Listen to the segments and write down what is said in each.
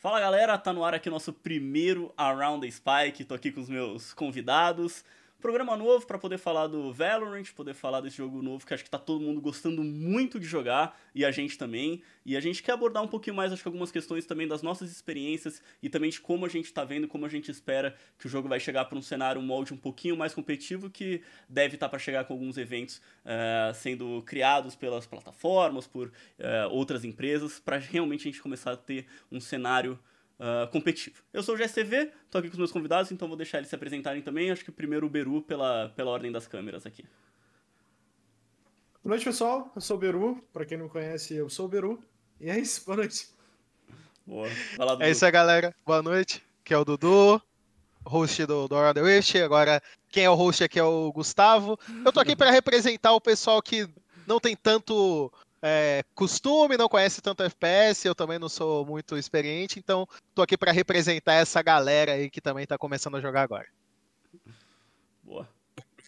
Fala galera, tá no ar aqui nosso primeiro Around the Spike. Tô aqui com os meus convidados. Programa novo para poder falar do Valorant, poder falar desse jogo novo que acho que tá todo mundo gostando muito de jogar e a gente também. E a gente quer abordar um pouquinho mais, acho que algumas questões também das nossas experiências e também de como a gente tá vendo, como a gente espera que o jogo vai chegar para um cenário, um molde um pouquinho mais competitivo que deve estar tá para chegar com alguns eventos uh, sendo criados pelas plataformas, por uh, outras empresas, para realmente a gente começar a ter um cenário uh, competitivo. Eu sou o GSTV, tô aqui com os meus convidados, então vou deixar eles se apresentarem também. Acho que primeiro o Beru pela, pela ordem das câmeras aqui. Boa noite, pessoal. Eu sou o Beru. Pra quem não me conhece, eu sou o Beru. E é isso, boa noite. Boa. Lá, é isso aí, galera. Boa noite. Aqui é o Dudu, host do, do Hora Rift. Agora, quem é o host aqui é o Gustavo. Eu tô aqui para representar o pessoal que não tem tanto é, costume, não conhece tanto FPS, eu também não sou muito experiente, então tô aqui para representar essa galera aí que também tá começando a jogar agora. Boa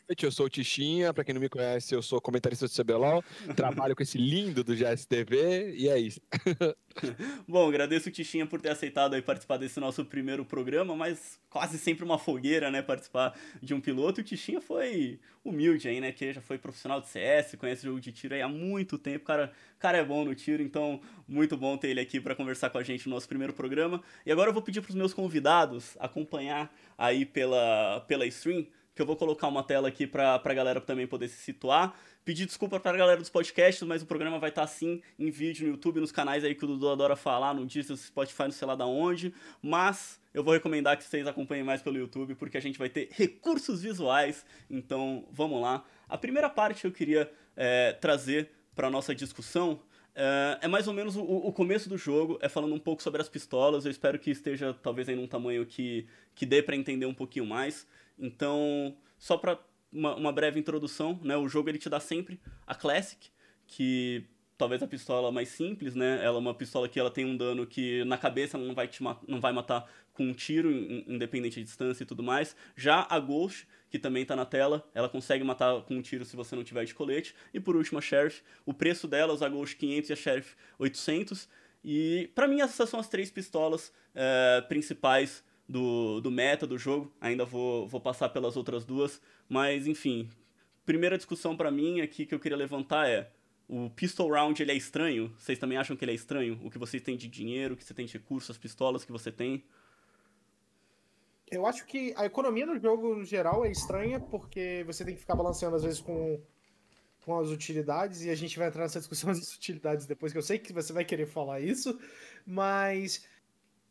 noite, eu sou o Tichinha, para quem não me conhece, eu sou comentarista do CBLOL, trabalho com esse lindo do GSTV e é isso. Bom, agradeço o Tichinha por ter aceitado aí participar desse nosso primeiro programa, mas quase sempre uma fogueira, né, participar de um piloto. O Tichinha foi humilde aí, né, que já foi profissional de CS, conhece o jogo de tiro aí há muito tempo, cara, cara é bom no tiro, então muito bom ter ele aqui para conversar com a gente no nosso primeiro programa. E agora eu vou pedir para os meus convidados acompanhar aí pela, pela stream que eu vou colocar uma tela aqui pra, pra galera também poder se situar. Pedir desculpa pra galera dos podcasts, mas o programa vai estar tá, sim em vídeo no YouTube, nos canais aí que o Dudu adora falar, no Disney, no Spotify, não sei lá da onde. Mas eu vou recomendar que vocês acompanhem mais pelo YouTube, porque a gente vai ter recursos visuais. Então vamos lá. A primeira parte que eu queria é, trazer para nossa discussão é, é, mais ou menos o, o, começo do jogo, é falando um pouco sobre as pistolas. Eu espero que esteja talvez aí num tamanho que, que dê para entender um pouquinho mais. Então, só para uma, uma, breve introdução, né? O jogo ele te dá sempre a Classic, que talvez a pistola mais simples, né? Ela é uma pistola que ela tem um dano que na cabeça não vai te não vai matar com um tiro, independente de distância e tudo mais. Já a Ghost, que também está na tela, ela consegue matar com um tiro se você não tiver de colete. E por último a Sheriff, o preço delas, a Ghost 500 e a Sheriff 800. E para mim essas são as três pistolas é, principais do, do meta do jogo. Ainda vou, vou passar pelas outras duas. Mas, enfim, primeira discussão para mim aqui que eu queria levantar é: o Pistol Round ele é estranho? Vocês também acham que ele é estranho? O que vocês têm de dinheiro, o que você tem de recursos, as pistolas que você tem? Eu acho que a economia do jogo no geral é estranha porque você tem que ficar balanceando às vezes com, com as utilidades e a gente vai entrar nessa discussão das utilidades depois, que eu sei que você vai querer falar isso, mas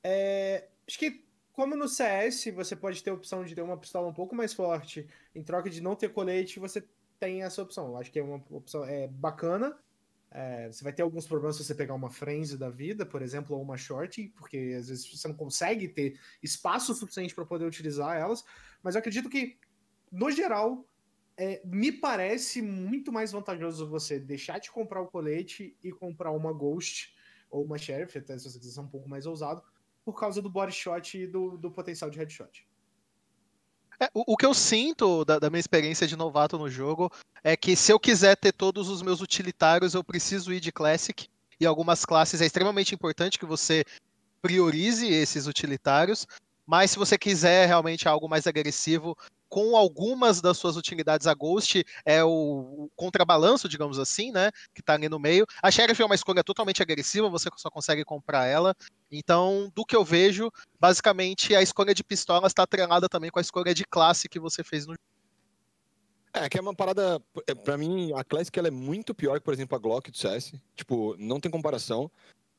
é, acho que como no CS você pode ter a opção de ter uma pistola um pouco mais forte em troca de não ter colete, você tem essa opção. Eu acho que é uma opção é bacana. É, você vai ter alguns problemas se você pegar uma frenzy da vida, por exemplo, ou uma short, porque às vezes você não consegue ter espaço suficiente para poder utilizar elas. Mas eu acredito que, no geral, é, me parece muito mais vantajoso você deixar de comprar o colete e comprar uma Ghost ou uma Sheriff, até se você quiser ser um pouco mais ousado, por causa do body shot e do, do potencial de headshot. É, o, o, que eu sinto da, da, minha experiência de novato no jogo é que se eu quiser ter todos os meus utilitários, eu preciso ir de Classic. E algumas classes é extremamente importante que você priorize esses utilitários. Mas se você quiser realmente algo mais agressivo, com algumas das suas utilidades, a Ghost é o, contrabalanço, digamos assim, né? Que tá ali no meio. A Sheriff é uma escolha totalmente agressiva, você só consegue comprar ela. Então, do que eu vejo, basicamente a escolha de pistola está atrelada também com a escolha de classe que você fez no é, que é uma parada. É, pra mim, a Classic ela é muito pior que, por exemplo, a Glock do CS. Tipo, não tem comparação.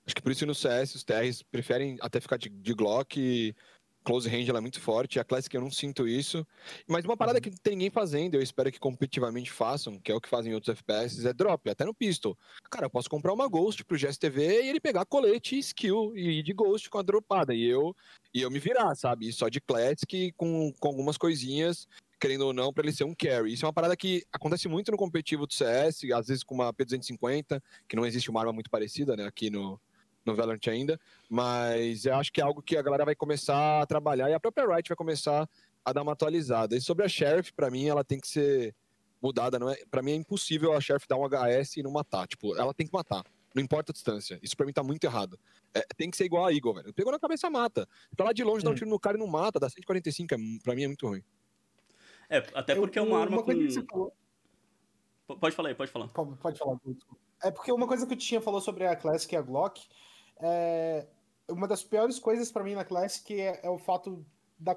Acho que por isso no CS os TRs preferem até ficar de, de Glock. E close range ela é muito forte, a Classic eu não sinto isso. Mas uma parada uhum. que não tem ninguém fazendo, eu espero que competitivamente façam, que é o que fazem em outros FPS, é drop, até no pistol. Cara, eu posso comprar uma Ghost pro GSTV e ele pegar colete, skill e ir de Ghost com a dropada. E eu, e eu me virar, sabe? E só de Classic com, com algumas coisinhas, querendo ou não, para ele ser um carry. Isso é uma parada que acontece muito no competitivo do CS, às vezes com uma P250, que não existe uma arma muito parecida, né, aqui no, no Valorant ainda, mas eu acho que é algo que a galera vai começar a trabalhar e a própria Riot vai começar a dar uma atualizada. E sobre a Sheriff, para mim, ela tem que ser mudada, não é? Para mim é impossível a Sheriff dar um HS e não matar, tipo, ela tem que matar. Não importa a distância. Isso pra mim tá muito errado. É, tem que ser igual a Eagle, velho. Pegou na cabeça, mata. Tá lá de longe, dá um Hum. tiro no cara e não mata. Dá 145, é, pra mim é muito ruim. É, até porque é uma arma com. coisa que você falou- Pode falar aí, pode falar. Pode, pode falar, desculpa. É porque uma coisa que o Tinha falou sobre a Classic e a Glock, é uma das piores coisas pra mim na Classic é, é o fato da,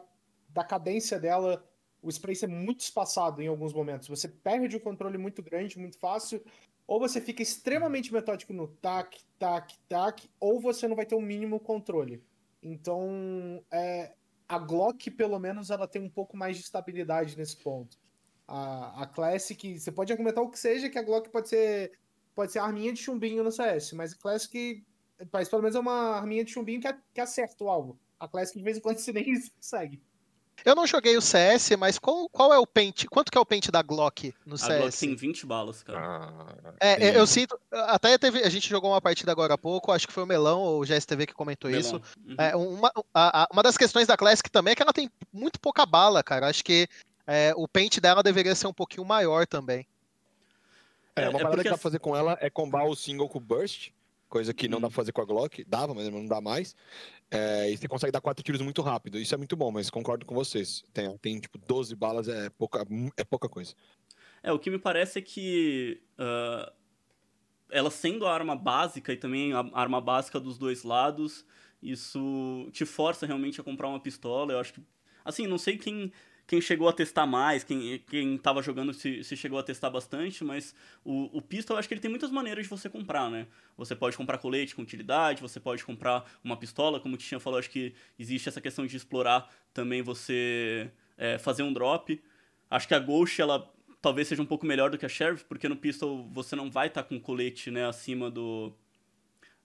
da cadência dela, o spray ser muito espaçado em alguns momentos. Você perde o controle muito grande, muito fácil, ou você fica extremamente metódico no tac, tac, tac, ou você não vai ter o mínimo controle. Então, é, a Glock, pelo menos, ela tem um pouco mais de estabilidade nesse ponto. A, a Classic, você pode argumentar o que seja, que a Glock pode ser pode ser arminha de chumbinho no CS, mas a Classic, mas pelo menos é uma arminha de chumbinho que, a- que acerta o alvo. A Classic de vez em quando você nem consegue. Eu não joguei o CS, mas qual, qual é o pente? Quanto que é o pente da Glock no A CS? Glock tem 20 balas, cara. Ah, É, tem- eu sinto. Até teve, a gente jogou uma partida agora há pouco, acho que foi o Melão ou o GSTV que comentou isso. Melão. Uhum. É, uma, a- a- uma das questões da Classic também é que ela tem muito pouca bala, cara. Acho que é, o pente dela deveria ser um pouquinho maior também. É, É, uma é parada porque que dá pra fazer com ela é combar o single com o burst, coisa que não dá pra fazer com a Glock. Dava, mas não dá mais. É, e você consegue dar quatro tiros muito rápido. Isso é muito bom, mas concordo com vocês. Tem, tem tipo, 12 balas, é pouca, é pouca coisa. É, o que me parece é que ah, ela sendo a arma básica e também a arma básica dos dois lados, isso te força realmente a comprar uma pistola. Eu acho que. Assim, não sei quem, quem chegou a testar mais, quem, quem tava jogando se, se chegou a testar bastante, mas o, o pistol eu acho que ele tem muitas maneiras de você comprar, né? Você pode comprar colete com utilidade, você pode comprar uma pistola, como o Tinha falou, acho que existe essa questão de explorar também você é, fazer um drop. Acho que a Ghost, ela talvez seja um pouco melhor do que a Sheriff, porque no pistol você não vai estar com colete, né, acima do...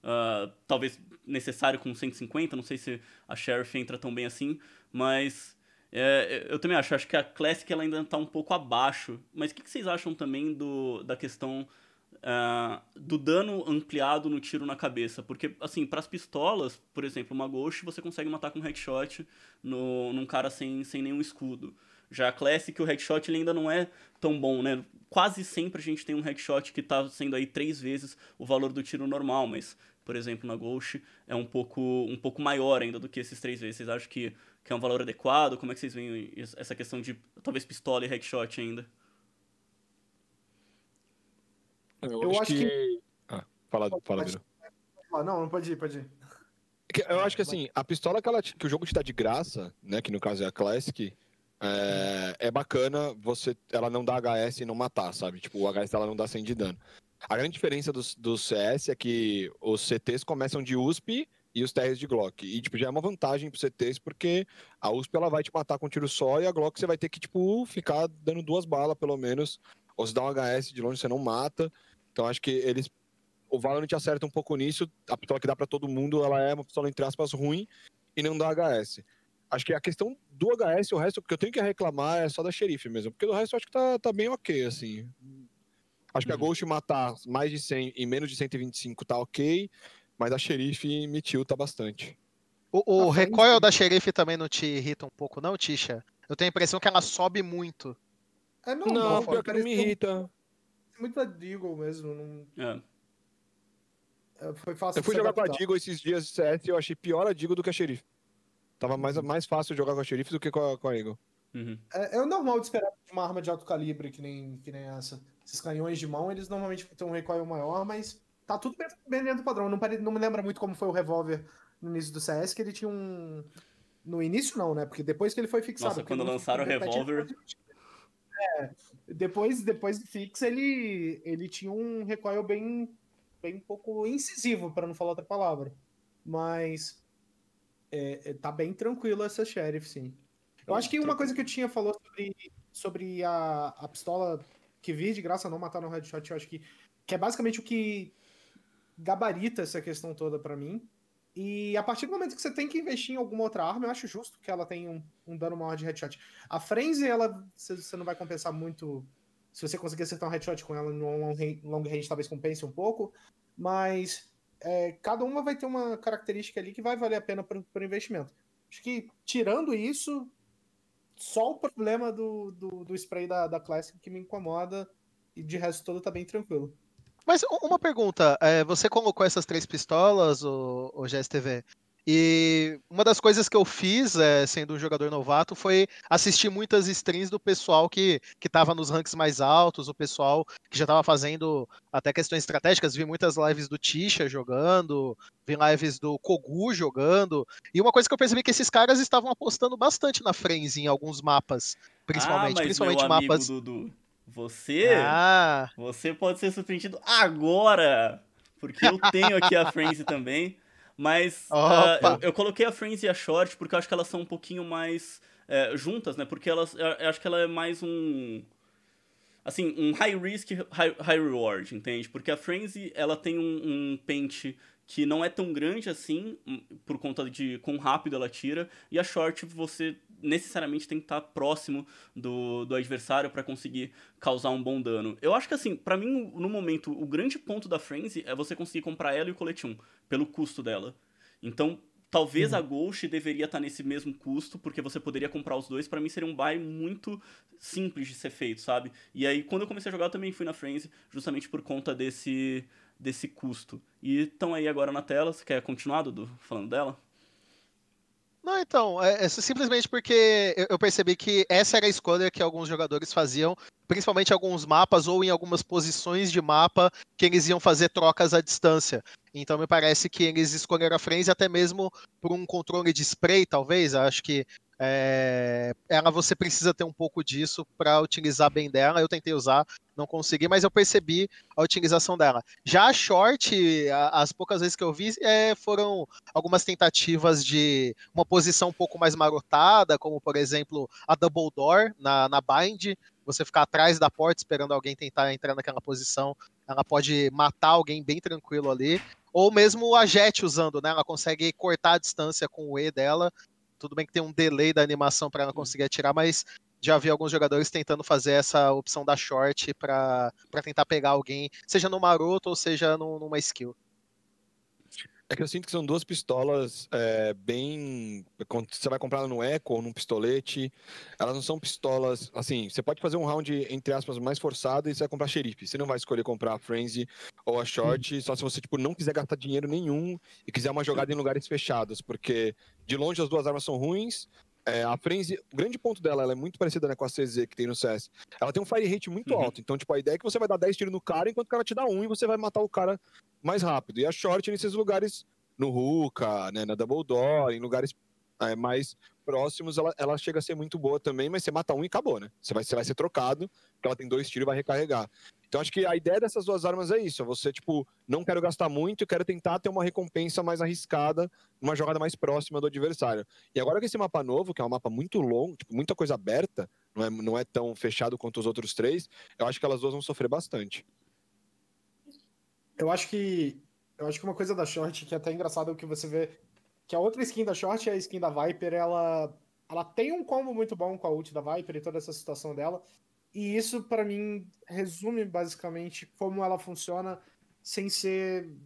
ah, talvez necessário com 150, não sei se a Sheriff entra tão bem assim, mas é, eu também acho, acho que a Classic ela ainda está um pouco abaixo. Mas o que, que vocês acham também do, da questão ah, do dano ampliado no tiro na cabeça? Porque, assim, para as pistolas, por exemplo, uma Ghost você consegue matar com headshot no, num cara sem, sem nenhum escudo. Já a Classic, o headshot ele ainda não é tão bom, né? Quase sempre a gente tem um headshot que tá sendo aí três vezes o valor do tiro normal, mas, por exemplo, na Ghost é um pouco, um pouco maior ainda do que esses três vezes. Vocês acham que, que é um valor adequado? Como é que vocês veem essa questão de talvez pistola e headshot ainda? Eu acho que- Ah, fala, fala, Pode-. Ah, não, não pode ir, pode ir. Que- Eu acho que assim, a pistola que, ela que o jogo te dá de graça, né? Que no caso é a Classic, é, é bacana você ela não dá HS e não matar, sabe? Tipo, o HS dela não dá 100 de dano. A grande diferença do, do CS é que os CTs começam de USP e os TRs de Glock. E, tipo, já é uma vantagem pro CTs, porque a USP ela vai te matar com um tiro só e a Glock você vai ter que, tipo, ficar dando duas balas, pelo menos. Ou se dá um HS de longe, você não mata. Então, acho que eles o Valorant acerta um pouco nisso. A pistola que dá pra todo mundo, ela é uma pistola, entre aspas, ruim e não dá HS. Acho que a questão do HS, o resto que eu tenho que reclamar é só da xerife mesmo. Porque do resto eu acho que tá, tá bem ok, assim. Acho que a Uhum. Ghost matar mais de 100 e menos de 125 tá ok, mas a xerife me tilta bastante. O, o recoil da xerife também não te irrita um pouco, não, Tisha? Eu tenho a impressão que ela sobe muito. É Não, normal, pior que não me irrita. Muito a Deagle mesmo. Não, É. é, foi fácil Eu fui jogar com a. Digo esses dias de CS e eu achei pior a Digo do que a xerife. Tava mais, mais fácil jogar com a xerife do que com a, com a Eagle. Uhum. É, é o normal de esperar de uma arma de alto calibre que nem, que nem essa. Esses canhões de mão, eles normalmente têm um recoil maior, mas tá tudo bem, dentro do padrão. Não, pare- não me lembra muito como foi o revólver no início do CS, que ele tinha um. No início não, né? Porque depois que ele foi fixado. Nossa, quando lançaram o revólver- É, depois, depois do fix, ele, ele tinha um recoil bem, bem um pouco incisivo, para não falar outra palavra. Mas é, é, tá bem tranquilo essa Sheriff, sim. Eu acho que uma coisa que eu tinha falou sobre, sobre a, a pistola que vir de graça não matar no headshot, eu acho que, que é basicamente o que gabarita essa questão toda pra mim. E a partir do momento que você tem que investir em alguma outra arma, eu acho justo que ela tenha um, um dano maior de headshot. A Frenzy, ela você não vai compensar muito. Se você conseguir acertar um headshot com ela no long long range talvez compense um pouco. Mas é, cada uma vai ter uma característica ali que vai valer a pena para o investimento. Acho que, tirando isso, só o problema do, do, do spray da, da Classic que me incomoda. E de resto todo tá bem tranquilo. Mas uma pergunta, é, você colocou essas três pistolas, o, o GSTV, e uma das coisas que eu fiz, é, sendo um jogador novato, foi assistir muitas streams do pessoal que, que tava nos ranks mais altos, o pessoal que já tava fazendo até questões estratégicas, vi muitas lives do Tisha jogando, vi lives do Kogu jogando, e uma coisa que eu percebi é que esses caras estavam apostando bastante na Frenzy em alguns mapas, principalmente, ah, mas principalmente meu amigo mapas... Você, Ah, você pode ser surpreendido agora, porque eu tenho aqui a Frenzy também, mas Opa. eu, eu coloquei a Frenzy e a Short porque eu acho que elas são um pouquinho mais é, juntas, né? Porque elas, eu eu acho que ela é mais um assim, um high risk, high, high reward, entende? Porque a Frenzy, ela tem um, um pente que não é tão grande assim, hum, por conta de quão rápido ela tira, e a Short você necessariamente tem que estar próximo do, do adversário para conseguir causar um bom dano. Eu acho que assim, pra mim, no momento, o grande ponto da Frenzy é você conseguir comprar ela e o colete 1, pelo custo dela. Então, talvez a Ghost deveria estar nesse mesmo custo, porque você poderia comprar os dois. Pra mim seria um buy muito simples de ser feito, sabe? E aí, quando eu comecei a jogar, eu também fui na Frenzy, justamente por conta desse, desse custo. E estão aí agora na tela. Você quer continuar, Dudu, falando dela? Não, então, é, é simplesmente porque eu, eu percebi que essa era a escolha que alguns jogadores faziam, principalmente em alguns mapas ou em algumas posições de mapa que eles iam fazer trocas à distância. Então me parece que eles escolheram a Frenzy até mesmo por um controle de spray, talvez. Acho que é, ela você precisa ter um pouco disso para utilizar bem dela. Eu tentei usar, não consegui, mas eu percebi a utilização dela. Já a short, a- as poucas vezes que eu vi, é, foram algumas tentativas de uma posição um pouco mais marotada, como por exemplo a double door na, na bind. Você ficar atrás da porta esperando alguém tentar entrar naquela posição, ela pode matar alguém bem tranquilo ali. Ou mesmo a Jet usando, né? Ela consegue cortar a distância com o E dela. Tudo bem que tem um delay da animação para ela conseguir atirar, mas já vi alguns jogadores tentando fazer essa opção da short para tentar pegar alguém, seja no maroto ou seja num- numa skill. É que eu sinto que são duas pistolas é, bem. Você vai comprar no Eco ou num pistolete, elas não são pistolas. Assim, você pode fazer um round, entre aspas, mais forçado e você vai comprar xerife. Você não vai escolher comprar a Frenzy ou a Short, só se você tipo, não quiser gastar dinheiro nenhum e quiser uma jogada em lugares fechados, porque de longe as duas armas são ruins. É, a Frenzy, o grande ponto dela, ela é muito parecida né, com a CZ que tem no CS. Ela tem um fire rate muito Uhum. alto. Então, tipo, a ideia é que você vai dar 10 tiros no cara enquanto o cara te dá um e você vai matar o cara mais rápido. E a short nesses lugares, no Ruka, né, na Double Door, em lugares é, mais próximos, ela, ela chega a ser muito boa também, mas você mata um e acabou, né? Você vai, você vai ser trocado, porque ela tem dois tiros e vai recarregar. Então acho que a ideia dessas duas armas é isso. é Você, tipo, não quero gastar muito, quero tentar ter uma recompensa mais arriscada, uma jogada mais próxima do adversário. E agora que esse mapa novo, que é um mapa muito longo, tipo, muita coisa aberta, não é, não é tão fechado quanto os outros três, eu acho que elas duas vão sofrer bastante. Eu acho que. Eu acho que uma coisa da Short que é até engraçado é o que você vê. Que a outra skin da Short, a skin da Viper, ela. Ela tem um combo muito bom com a ult da Viper e toda essa situação dela. E isso, pra mim, resume basicamente como ela funciona sem ser.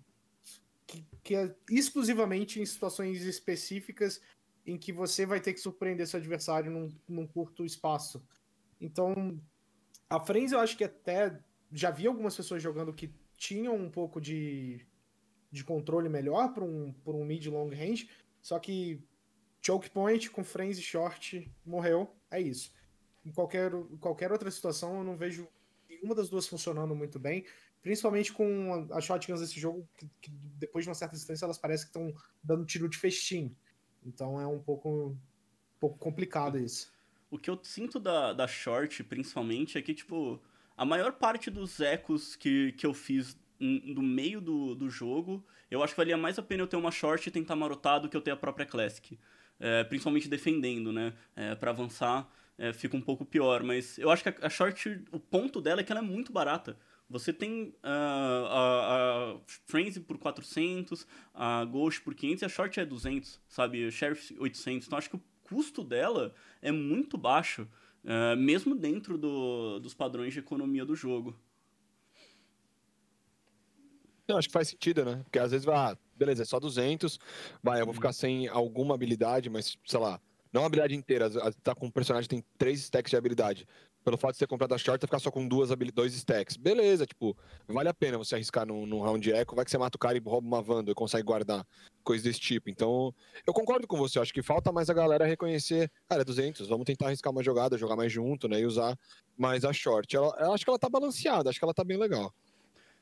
Que, que é exclusivamente em situações específicas em que você vai ter que surpreender seu adversário num, num curto espaço. Então, a Frenzy eu acho que até já vi algumas pessoas jogando que tinham um pouco de, de controle melhor para um, por um mid long range, só que choke point com frenzy short morreu, é isso. Em qualquer, qualquer outra situação eu não vejo nenhuma das duas funcionando muito bem, principalmente com as shotguns desse jogo, que, que depois de uma certa distância elas parecem que estão dando tiro de festim. Então é um pouco, um pouco complicado isso. O que eu sinto da, da short, principalmente, é que, tipo, a maior parte dos ecos que, que eu fiz no meio do, do jogo, eu acho que valia mais a pena eu ter uma short e tentar marotar do que eu ter a própria classic. É, principalmente defendendo, né? É, para avançar é, fica um pouco pior, mas eu acho que a, a short, o ponto dela é que ela é muito barata. Você tem ah, a, a Frenzy por 400, a Ghost por 500 e a Short é 200, sabe? Sheriff 800. Então acho que o custo dela é muito baixo, ah, mesmo dentro do, dos padrões de economia do jogo. Eu acho que faz sentido, né? Porque às vezes vai, ah, beleza, é só 200, vai, eu vou ficar sem alguma habilidade, mas sei lá, não uma habilidade inteira, tá com um personagem que tem três stacks de habilidade. Pelo fato de ter comprado a short, ficar só com duas dois stacks. Beleza, tipo, vale a pena você arriscar num, num round eco, vai que você mata o cara e rouba uma Wanda e consegue guardar coisas desse tipo. Então, eu concordo com você, acho que falta mais a galera reconhecer, cara, é 200, vamos tentar arriscar uma jogada, jogar mais junto, né, e usar mais a short. Ela, eu acho que ela tá balanceada, acho que ela tá bem legal.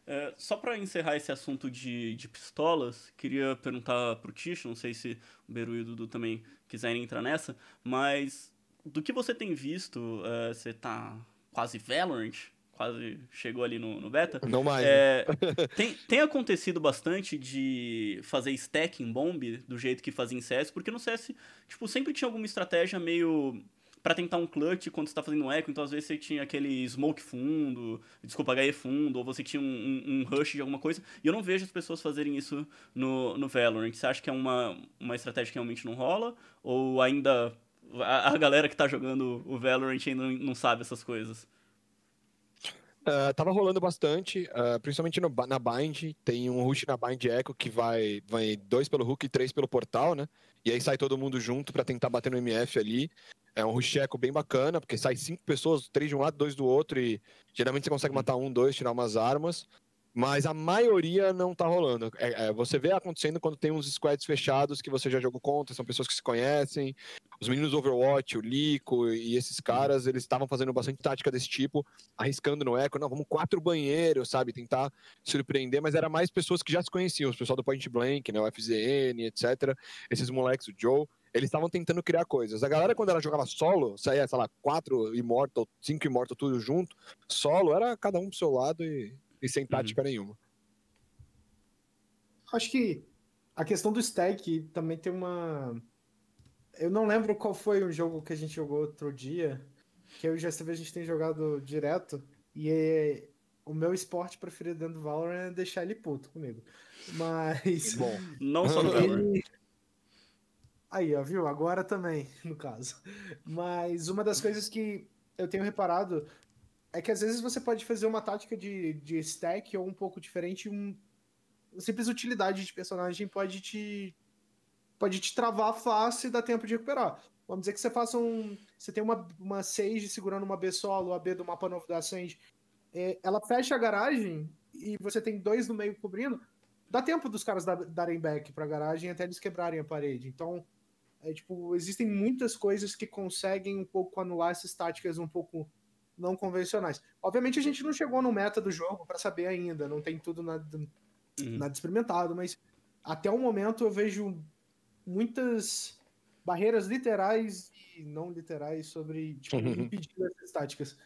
É, só para encerrar esse assunto de, de pistolas, queria perguntar pro Tish, não sei se o Beru e o Dudu também quiserem entrar nessa, mas do que você tem visto, uh, você tá quase Valorant, quase chegou ali no, no beta. Não mais. É, tem, tem acontecido bastante de fazer stack em bomb do jeito que fazia em CS, porque no CS, tipo, sempre tinha alguma estratégia meio para tentar um clutch quando você tá fazendo um eco, então às vezes você tinha aquele smoke fundo, desculpa, HE fundo, ou você tinha um, um, um, rush de alguma coisa, e eu não vejo as pessoas fazerem isso no, no Valorant. Você acha que é uma, uma estratégia que realmente não rola, ou ainda a, a galera que tá jogando o Valorant ainda não, não sabe essas coisas? Uh, tava rolando bastante, uh, principalmente no, na Bind. Tem um rush na Bind Echo que vai, vai dois pelo hook e três pelo portal, né? E aí sai todo mundo junto para tentar bater no MF ali. É um rush eco bem bacana, porque sai cinco pessoas, três de um lado, dois do outro, e geralmente você consegue matar um, dois, tirar umas armas mas a maioria não tá rolando. É, é, você vê acontecendo quando tem uns squads fechados que você já jogou contra, são pessoas que se conhecem. Os meninos do Overwatch, o Lico e esses caras, eles estavam fazendo bastante tática desse tipo, arriscando no eco, não, vamos quatro banheiros, sabe, tentar surpreender, mas era mais pessoas que já se conheciam, o pessoal do Point Blank, né, o FZN, etc. Esses moleques, o Joe, eles estavam tentando criar coisas. A galera, quando ela jogava solo, saía, sei lá, quatro Immortal, cinco Immortal, tudo junto, solo, era cada um pro seu lado e e sem tática uhum. nenhuma. Acho que a questão do stack também tem uma. Eu não lembro qual foi o jogo que a gente jogou outro dia, que eu e o GSTV a gente tem jogado direto, e é... o meu esporte preferido dentro do Valorant é deixar ele puto comigo. Mas. Bom, não só no ele... Aí, ó, viu? Agora também, no caso. Mas uma das coisas que eu tenho reparado é que às vezes você pode fazer uma tática de, de stack ou um pouco diferente, um, simples utilidade de personagem pode te pode te travar fácil e dar tempo de recuperar. Vamos dizer que você faça um. Você tem uma, uma Sage segurando uma B solo, a B do mapa novo da Sage. É, ela fecha a garagem e você tem dois no meio cobrindo. Dá tempo dos caras darem back pra garagem até eles quebrarem a parede. Então, é, tipo, existem muitas coisas que conseguem um pouco anular essas táticas um pouco não convencionais. Obviamente a gente não chegou no meta do jogo para saber ainda, não tem tudo nada, uhum. nada experimentado, mas até o momento eu vejo muitas barreiras literais e não literais sobre tipo, uhum. impedir essas táticas.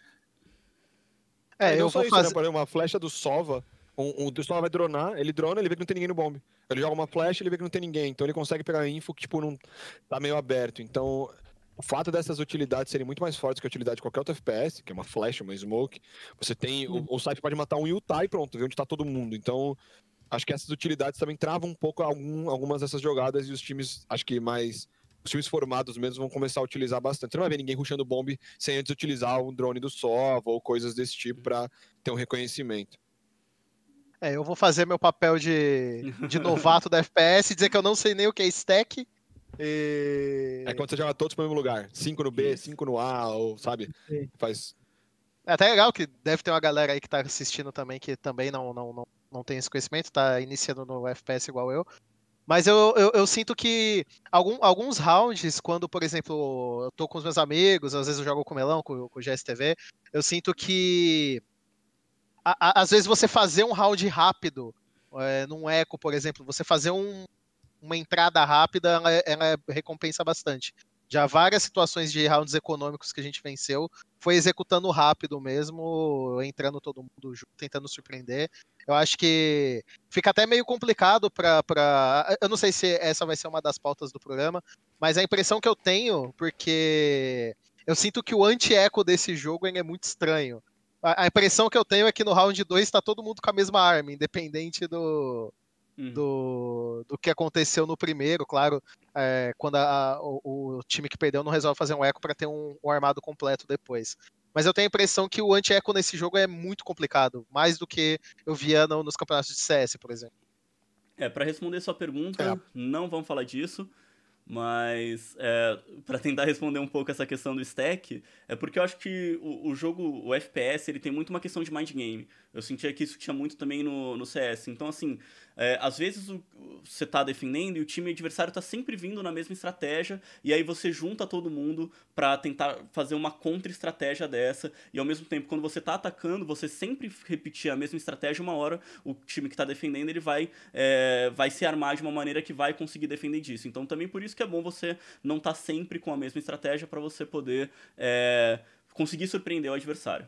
É, eu vou isso, fazer né? uma flecha do Sova, um, um, o Sova vai dronar, ele drona, ele vê que não tem ninguém no bombe. Ele joga uma flecha, ele vê que não tem ninguém, então ele consegue pegar info que tipo não tá meio aberto. Então o fato dessas utilidades serem muito mais fortes que a utilidade de qualquer outro FPS, que é uma flash, uma smoke, você tem. O, o site pode matar um Utah e pronto, ver onde está todo mundo. Então, acho que essas utilidades também travam um pouco algum, algumas dessas jogadas e os times, acho que mais. Os times formados mesmo vão começar a utilizar bastante. Você não vai ver ninguém rushando bombe sem antes utilizar um drone do Sova ou coisas desse tipo para ter um reconhecimento. É, eu vou fazer meu papel de, de novato da FPS, dizer que eu não sei nem o que é stack e... É quando você joga todos pro mesmo lugar. 5 no B, 5 no A, ou sabe? Sim. Faz. É até legal que deve ter uma galera aí que tá assistindo também que também não, não, não, não tem esse conhecimento, tá iniciando no FPS igual eu. Mas eu, eu, eu, sinto que algum, alguns rounds, quando, por exemplo, eu tô com os meus amigos, às vezes eu jogo com o Melão, com, com o GSTV, eu sinto que a, a, às vezes você fazer um round rápido, é, num eco, por exemplo, você fazer um, uma entrada rápida, ela, ela recompensa bastante. Já várias situações de rounds econômicos que a gente venceu, foi executando rápido mesmo, entrando todo mundo junto, tentando surpreender. Eu acho que fica até meio complicado para. Eu não sei se essa vai ser uma das pautas do programa, mas a impressão que eu tenho, porque eu sinto que o anti-eco desse jogo é muito estranho. A impressão que eu tenho é que no round 2 está todo mundo com a mesma arma, independente do, Uhum. do, do que aconteceu no primeiro, claro, é, quando a, o, o, time que perdeu não resolve fazer um eco para ter um, um, armado completo depois. Mas eu tenho a impressão que o anti-eco nesse jogo é muito complicado, mais do que eu via no, nos campeonatos de CS, por exemplo. É, para responder sua pergunta, é. não vamos falar disso. Mas, é, para tentar responder um pouco essa questão do stack, é porque eu acho que o, o, jogo, o FPS, ele tem muito uma questão de mind game. Eu sentia que isso tinha muito também no, no CS. Então, assim, é, às vezes você tá defendendo e o time adversário tá sempre vindo na mesma estratégia, e aí você junta todo mundo para tentar fazer uma contra-estratégia dessa, e ao mesmo tempo, quando você tá atacando, você sempre repetir a mesma estratégia, uma hora o time que tá defendendo, ele vai, é, vai se armar de uma maneira que vai conseguir defender disso. Então, também por isso que é bom você não estar tá sempre com a mesma estratégia para você poder é, conseguir surpreender o adversário.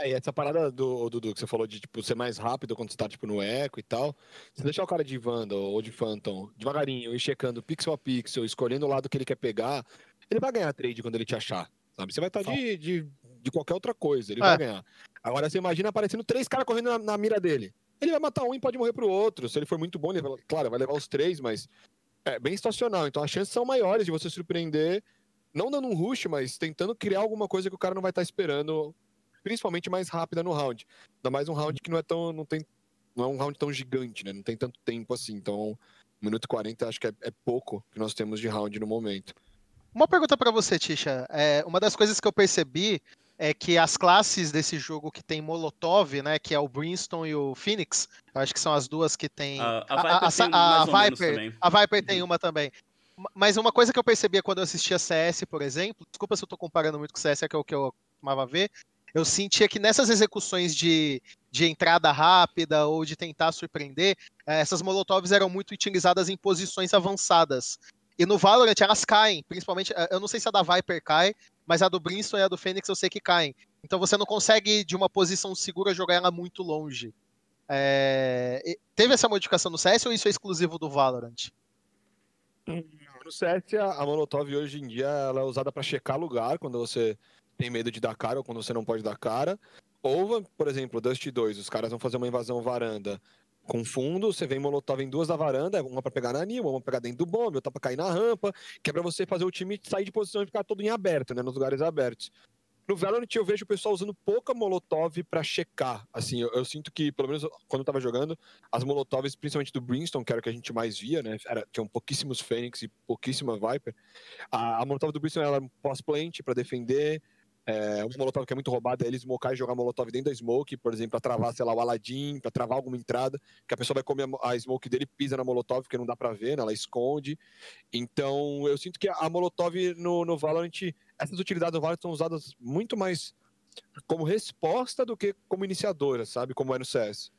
É, e essa parada do Dudu que você falou de tipo, ser mais rápido quando você tá tipo, no eco e tal. Se deixar o cara de Vandal ou de Phantom devagarinho e checando pixel a pixel, escolhendo o lado que ele quer pegar, ele vai ganhar trade quando ele te achar. Sabe? Você vai estar tá de, de, de, qualquer outra coisa, ele é. vai ganhar. Agora você imagina aparecendo três caras correndo na, na mira dele. Ele vai matar um e pode morrer pro outro. Se ele for muito bom, ele vai, claro, vai levar os três, mas é bem estacional. Então as chances são maiores de você surpreender, não dando um rush, mas tentando criar alguma coisa que o cara não vai estar tá esperando, principalmente mais rápida no round. Ainda mais um round que não é tão. não tem. Não é um round tão gigante, né? Não tem tanto tempo assim. Então, um minuto e 40 acho que é, é pouco que nós temos de round no momento. Uma pergunta para você, Tisha. É, uma das coisas que eu percebi é que as classes desse jogo que tem Molotov, né, que é o Brimstone e o Phoenix, eu acho que são as duas que tem. A, a Viper, a, a, tem a, Viper, a Viper tem uma também. Mas uma coisa que eu percebia quando eu assistia CS, por exemplo, desculpa se eu tô comparando muito com o CS, é que é o que eu costumava ver, eu sentia que nessas execuções de, de entrada rápida ou de tentar surpreender, eh, essas molotovs eram muito utilizadas em posições avançadas. E no Valorant elas caem, principalmente, eh, eu não sei se a da Viper cai, mas a do Brimstone e a do Fênix eu sei que caem. Então você não consegue, de uma posição segura, jogar ela muito longe. É... Teve essa modificação no CS ou isso é exclusivo do Valorant? No CS, a Molotov hoje em dia ela é usada para checar lugar, quando você tem medo de dar cara ou quando você não pode dar cara. Ou, por exemplo, Dust 2, os caras vão fazer uma invasão varanda com fundo, você vem molotov em duas da varanda, uma para pegar na anil, uma para pegar dentro do bombe, outra para cair na rampa, que é para você fazer o time sair de posição e ficar todo em aberto, né, nos lugares abertos. No Valorant eu vejo o pessoal usando pouca molotov para checar, assim, eu, eu, sinto que, pelo menos quando eu tava jogando, as molotovs, principalmente do Brimstone, que era o que a gente mais via, né, era, tinham pouquíssimos Fênix e pouquíssima Viper, a, a molotov do Brimstone era pós-plant para defender, é, um molotov que é muito roubado é ele smocar e jogar molotov dentro da smoke, por exemplo, para travar, sei lá, o Aladdin, para travar alguma entrada, que a pessoa vai comer a smoke dele pisa na molotov, porque não dá para ver, né? ela esconde. Então, eu sinto que a molotov no, no Valorant, essas utilidades do Valorant são usadas muito mais como resposta do que como iniciadora, sabe? Como é no CS.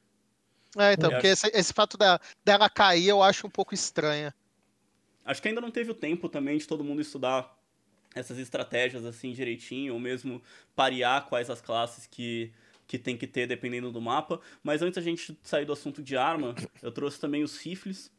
É, então, porque esse, esse fato da, dela cair eu acho um pouco estranha. Acho que ainda não teve o tempo também de todo mundo estudar essas estratégias assim direitinho, ou mesmo parear quais as classes que, que tem que ter dependendo do mapa. Mas antes a gente sair do assunto de arma, eu trouxe também os rifles,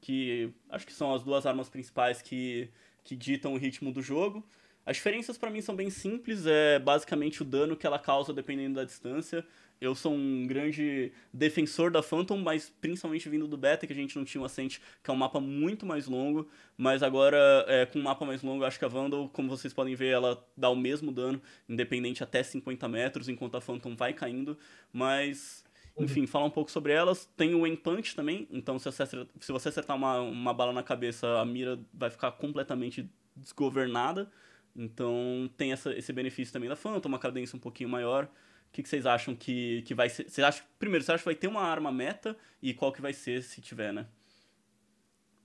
que acho que são as duas armas principais que, que ditam o ritmo do jogo. As diferenças para mim são bem simples, é basicamente o dano que ela causa dependendo da distância. Eu sou um grande defensor da Phantom, mas principalmente vindo do beta, que a gente não tinha o Ascent, que é um mapa muito mais longo. Mas agora, é, com um mapa mais longo, acho que a Vandal, como vocês podem ver, ela dá o mesmo dano, independente até 50 metros, enquanto a Phantom vai caindo. Mas uhum. enfim, falar um pouco sobre elas. Tem o Punch também, então se você acertar, se você acertar uma, uma bala na cabeça, a mira vai ficar completamente desgovernada. Então tem essa, esse benefício também da Phantom, uma cadência um pouquinho maior. O que, que vocês acham que, que vai ser? Vocês acham, primeiro, você acha que vai ter uma arma meta e qual que vai ser se tiver, né?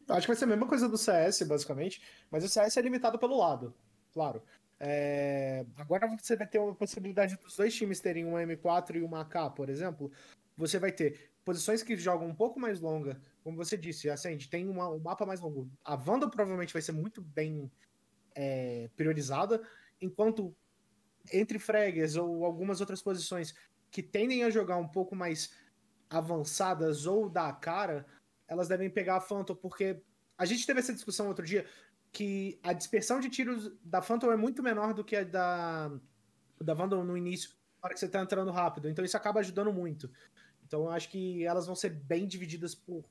Acho que vai ser a mesma coisa do CS, basicamente, mas o CS é limitado pelo lado, claro. É... Agora você vai ter uma possibilidade dos dois times terem uma M4 e uma AK, por exemplo. Você vai ter posições que jogam um pouco mais longa, como você disse, assim, tem uma, um mapa mais longo. A Wanda provavelmente vai ser muito bem é, priorizada, enquanto entre fregues ou algumas outras posições que tendem a jogar um pouco mais avançadas ou da cara, elas devem pegar a Phantom, porque a gente teve essa discussão outro dia que a dispersão de tiros da Phantom é muito menor do que a da, da Vandal no início, na hora que você está entrando rápido. Então isso acaba ajudando muito. Então eu acho que elas vão ser bem divididas por,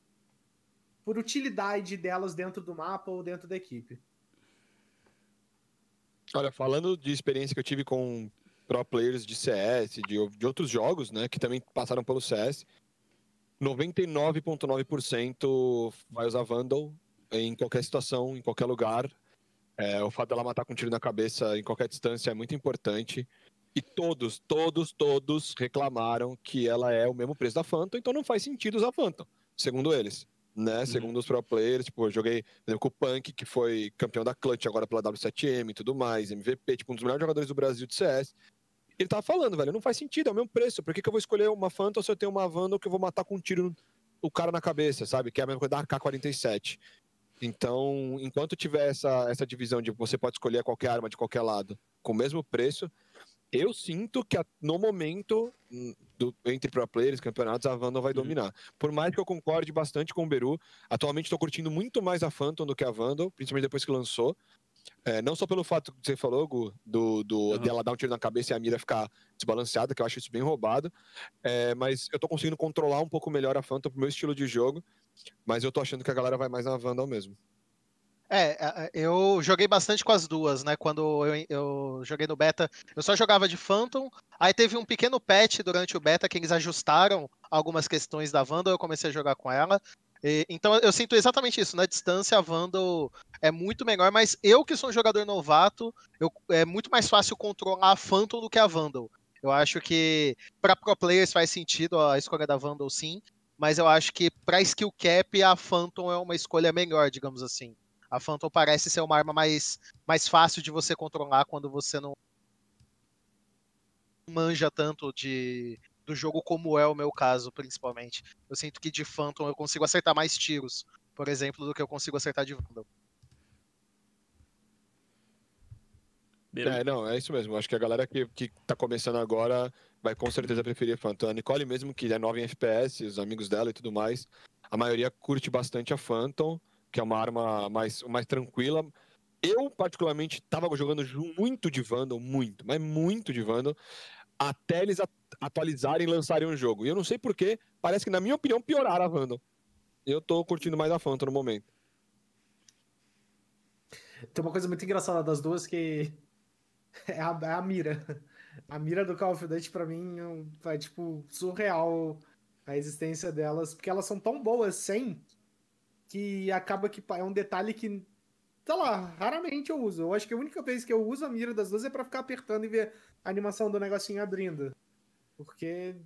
por utilidade delas dentro do mapa ou dentro da equipe. Olha, falando de experiência que eu tive com pro players de CS, de, de outros jogos, né, que também passaram pelo CS, 99,9% vai usar Vandal em qualquer situação, em qualquer lugar. É, o fato dela matar com um tiro na cabeça em qualquer distância é muito importante. E todos, todos, todos reclamaram que ela é o mesmo preço da Phantom, então não faz sentido usar Phantom, segundo eles. Né? Uhum. Segundo os pro players, tipo, eu joguei exemplo, com o Punk, que foi campeão da Clutch agora pela W7M e tudo mais, MVP, tipo, um dos melhores jogadores do Brasil de CS. Ele tava falando, velho, não faz sentido, é o mesmo preço. Por que, que eu vou escolher uma Phantom se eu tenho uma Vandal que eu vou matar com um tiro o cara na cabeça, sabe? Que é a mesma coisa da AK-47. Então, enquanto tiver essa, essa divisão de você pode escolher qualquer arma de qualquer lado com o mesmo preço, eu sinto que no momento hum, do, entre pro players, campeonatos, a Vandal vai uhum. dominar. Por mais que eu concorde bastante com o Beru, atualmente estou curtindo muito mais a Phantom do que a Vandal, principalmente depois que lançou. É, não só pelo fato que você falou, Gu, do, do, uhum. dela dar um tiro na cabeça e a mira ficar desbalanceada, que eu acho isso bem roubado. É, mas eu tô conseguindo controlar um pouco melhor a Phantom pro meu estilo de jogo. Mas eu tô achando que a galera vai mais na Vandal mesmo. É, eu joguei bastante com as duas, né? Quando eu, eu, joguei no beta, eu só jogava de Phantom. Aí teve um pequeno patch durante o beta que eles ajustaram algumas questões da Vandal, eu comecei a jogar com ela. E, então eu sinto exatamente isso. Na distância, a Vandal é muito melhor, mas eu que sou um jogador novato, eu, é muito mais fácil controlar a Phantom do que a Vandal. Eu acho que para pro players faz sentido a escolha da Vandal sim, mas eu acho que para skill cap a Phantom é uma escolha melhor, digamos assim. A Phantom parece ser uma arma mais, mais fácil de você controlar quando você não manja tanto de, do jogo como é o meu caso, principalmente. Eu sinto que de Phantom eu consigo acertar mais tiros, por exemplo, do que eu consigo acertar de Vandal. É, não, é isso mesmo. Acho que a galera que, que tá começando agora vai com certeza preferir Phantom. A Nicole mesmo, que é 9 em FPS, os amigos dela e tudo mais, a maioria curte bastante a Phantom que é uma arma mais, mais tranquila. Eu, particularmente, estava jogando muito de Vandal, muito, mas muito de Vandal, até eles atualizarem e lançarem um jogo. E eu não sei porquê, parece que, na minha opinião, pioraram a Vandal. Eu tô curtindo mais a Phantom no momento. Tem uma coisa muito engraçada das duas que é a, é a mira. A mira do Call of Duty, pra mim, é, tipo, surreal a existência delas, porque elas são tão boas sem que acaba que é um detalhe que, sei lá, raramente eu uso. Eu acho que a única vez que eu uso a mira das duas é para ficar apertando e ver a animação do negocinho abrindo. Porque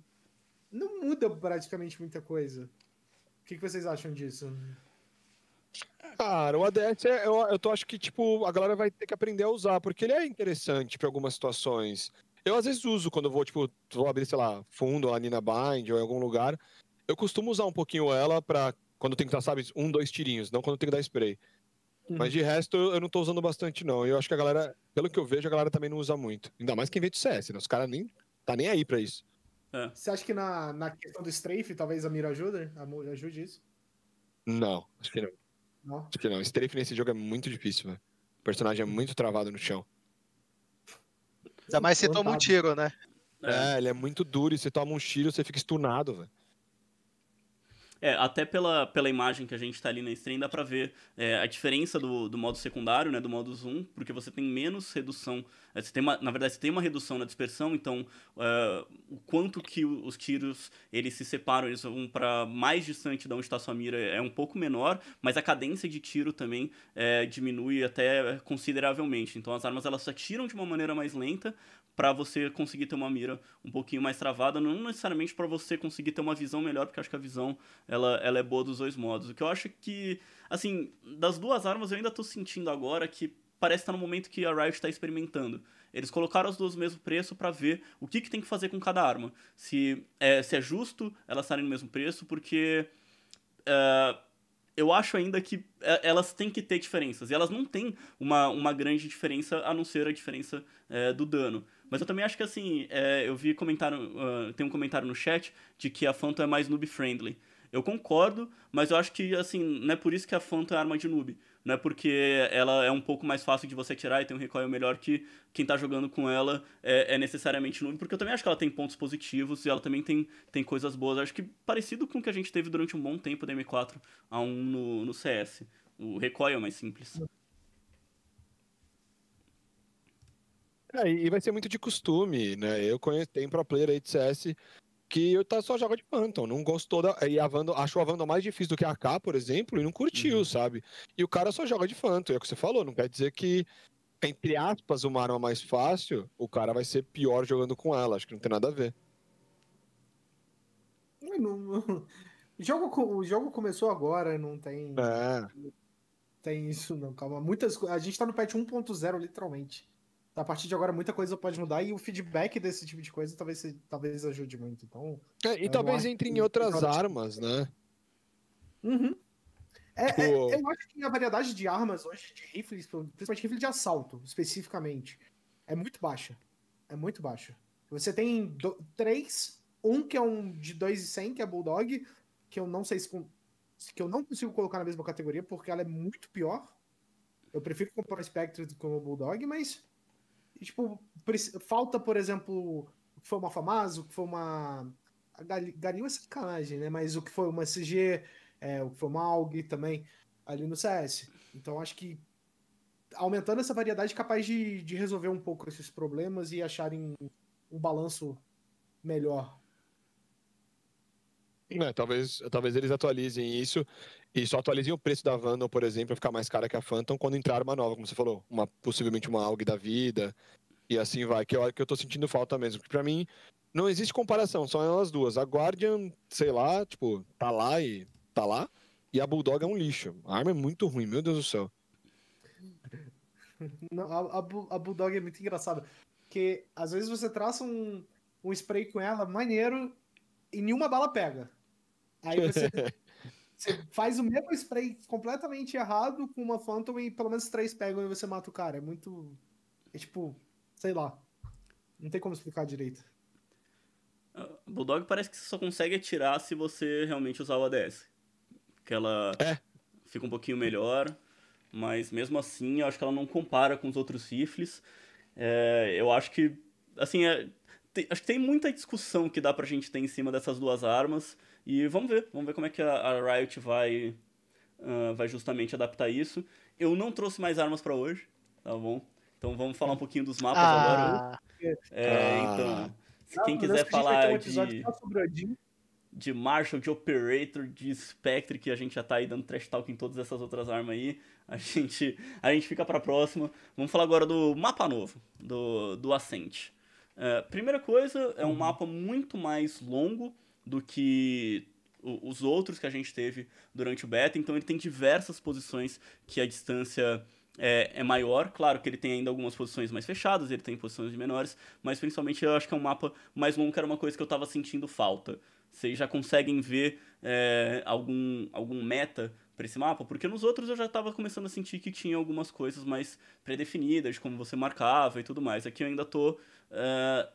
não muda praticamente muita coisa. O que, que vocês acham disso? Cara, o ADS, é, eu, eu tô, acho que, tipo, a galera vai ter que aprender a usar, porque ele é interessante para algumas situações. Eu, às vezes, uso quando eu vou, tipo, vou abrir, sei lá, fundo, a Nina Bind ou em algum lugar. Eu costumo usar um pouquinho ela pra quando tem que dar, sabe, um, dois tirinhos, não quando tem que dar spray. Uhum. Mas de resto, eu não tô usando bastante, não. Eu acho que a galera, pelo que eu vejo, a galera também não usa muito. Ainda mais quem vem do CS, né? Os caras nem tá nem aí pra isso. É. Você acha que na, na questão do strafe, talvez a mira ajude? Ajude isso? Não, acho que não. não? Acho que não. Strafe nesse jogo é muito difícil, velho. O personagem é muito travado no chão. Ainda mais se toma um tiro, né? É. é, ele é muito duro e você toma um tiro, você fica estunado, velho. É, até pela, pela imagem que a gente tá ali na stream, dá pra ver é, a diferença do, do modo secundário, né, do modo zoom, porque você tem menos redução. É, você tem uma, na verdade, você tem uma redução na dispersão, então uh, o quanto que os tiros eles se separam, eles vão para mais distante de onde está sua mira é um pouco menor, mas a cadência de tiro também é, diminui até consideravelmente. Então as armas elas atiram de uma maneira mais lenta, para você conseguir ter uma mira um pouquinho mais travada, não necessariamente para você conseguir ter uma visão melhor, porque acho que a visão ela, ela é boa dos dois modos. O que eu acho que, assim, das duas armas eu ainda tô sentindo agora que parece estar no momento que a Riot está experimentando. Eles colocaram as duas no mesmo preço para ver o que, que tem que fazer com cada arma. Se é, se é justo elas estarem no mesmo preço, porque uh, eu acho ainda que é, elas têm que ter diferenças. E elas não têm uma, uma grande diferença, a não ser a diferença é, do dano. Mas eu também acho que assim, é, eu vi comentário, uh, tem um comentário no chat de que a Phantom é mais noob-friendly. Eu concordo, mas eu acho que assim, não é por isso que a Phantom é arma de noob. Não é porque ela é um pouco mais fácil de você tirar e tem um recoil melhor que quem tá jogando com ela é, é, necessariamente noob. Porque eu também acho que ela tem pontos positivos e ela também tem, tem coisas boas. Eu acho que parecido com o que a gente teve durante um bom tempo da M4 a 1 no, no CS. O recoil é mais simples. É, e vai ser muito de costume, né? Eu conheço, tem pro player aí de CS que tá, só joga de Phantom, não gostou da. E a Vandal, achou a Vandal mais difícil do que a AK, por exemplo, e não curtiu, uhum. sabe? E o cara só joga de Phantom, é o que você falou, não quer dizer que, entre aspas, uma arma mais fácil, o cara vai ser pior jogando com ela, acho que não tem nada a ver. Não, não, o, jogo, o jogo começou agora, não tem. É. Tem isso, não, calma. Muitas, a gente tá no patch 1.0, literalmente a partir de agora muita coisa pode mudar e o feedback desse tipo de coisa talvez, talvez ajude muito. Então, é, e talvez entre em outras armas, né? Uhum. É, é, tipo... eu acho que a variedade de armas hoje, de rifles, principalmente rifle de assalto, especificamente, é muito baixa. É muito baixa. Você tem do, três, um que é um de 2,100, que é Bulldog, que eu não sei se que eu não consigo colocar na mesma categoria, porque ela é muito pior. Eu prefiro comprar o Spectre do que o Bulldog, mas tipo, falta, por exemplo, o que foi uma Famazo, o que foi uma. Galil é sacanagem, né? Mas o que foi uma SG, é, o que foi uma AUG também, ali no CS. Então acho que aumentando essa variedade é capaz de, de resolver um pouco esses problemas e acharem um balanço melhor. É, talvez, talvez eles atualizem isso e só atualizem o preço da Vandal, por exemplo, para ficar mais cara que a Phantom quando entrar uma nova, como você falou, uma, possivelmente uma AUG da vida e assim vai, que eu, que eu tô sentindo falta mesmo. Porque pra mim não existe comparação, são elas duas. A Guardian, sei lá, tipo, tá lá e tá lá, e a Bulldog é um lixo. A arma é muito ruim, meu Deus do céu. Não, a, a, a Bulldog é muito engraçada. Porque às vezes você traça um, um spray com ela maneiro e nenhuma bala pega. Aí você, você faz o mesmo spray completamente errado com uma Phantom e pelo menos três pegam e você mata o cara. É muito. É tipo, sei lá. Não tem como explicar direito. A Bulldog parece que você só consegue atirar se você realmente usar o ADS. Que ela é. fica um pouquinho melhor, mas mesmo assim eu acho que ela não compara com os outros rifles. É, eu acho que, assim, é, tem, acho que tem muita discussão que dá pra gente ter em cima dessas duas armas. E vamos ver, vamos ver como é que a, a Riot vai, uh, vai justamente adaptar isso. Eu não trouxe mais armas para hoje, tá bom? Então vamos falar um pouquinho dos mapas ah. agora. É, ah. então, se quem quiser falar um de, de Marshall, de Operator, de Spectre, que a gente já tá aí dando trash talk em todas essas outras armas aí, a gente, a gente fica pra próxima. Vamos falar agora do mapa novo, do, do Ascent. Uh, primeira coisa, é um uhum. mapa muito mais longo do que os outros que a gente teve durante o beta, então ele tem diversas posições que a distância é, é, maior. Claro que ele tem ainda algumas posições mais fechadas, ele tem posições menores, mas principalmente eu acho que é um mapa mais longo, que era uma coisa que eu estava sentindo falta. Vocês já conseguem ver é, algum, algum meta para esse mapa? Porque nos outros eu já estava começando a sentir que tinha algumas coisas mais predefinidas, como você marcava e tudo mais. Aqui eu ainda estou uh,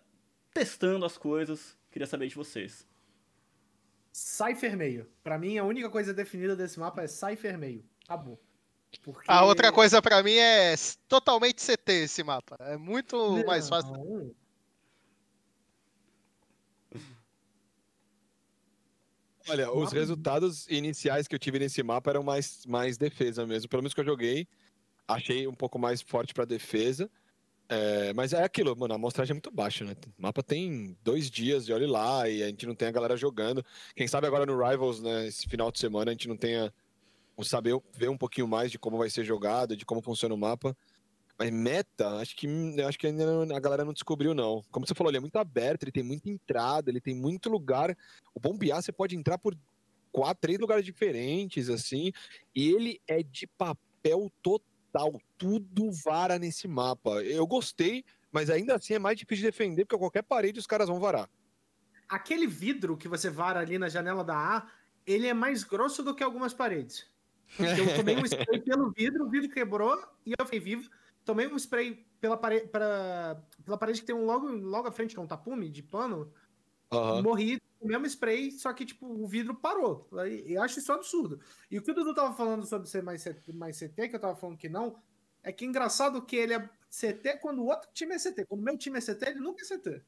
testando as coisas, queria saber de vocês. Cypher meio. Pra mim, a única coisa definida desse mapa é Cypher meio. Acabou. Porque... A outra coisa para mim é totalmente CT esse mapa. É muito Não. mais fácil. Olha, os resultados iniciais que eu tive nesse mapa eram mais, mais defesa mesmo. Pelo menos que eu joguei, achei um pouco mais forte para defesa. É, mas é aquilo, mano, a amostragem é muito baixa, né? O mapa tem dois dias e olhe lá, e a gente não tem a galera jogando. Quem sabe agora no Rivals, né, esse final de semana, a gente não tenha saber ver um pouquinho mais de como vai ser jogado, de como funciona o mapa. Mas meta, acho que acho que ainda a galera não descobriu, não. Como você falou, ele é muito aberto, ele tem muita entrada, ele tem muito lugar. O bombear, você pode entrar por quatro, três lugares diferentes, assim. E ele é de papel total tal, tudo vara nesse mapa. Eu gostei, mas ainda assim é mais difícil de defender, porque qualquer parede os caras vão varar. Aquele vidro que você vara ali na janela da A, ele é mais grosso do que algumas paredes. Eu tomei um spray pelo vidro, o vidro quebrou e eu fiquei vivo. Tomei um spray pela, parede, pra, pela parede que tem um logo, logo à frente, que é um tapume de pano. Uhum. Morri o mesmo spray, só que, tipo, o vidro parou. Eu acho isso absurdo. E o que o Dudu tava falando sobre ser mais CT, mais CT, que eu tava falando que não, é que é engraçado que ele é CT quando o outro time é CT. Quando o meu time é CT, ele nunca é CT.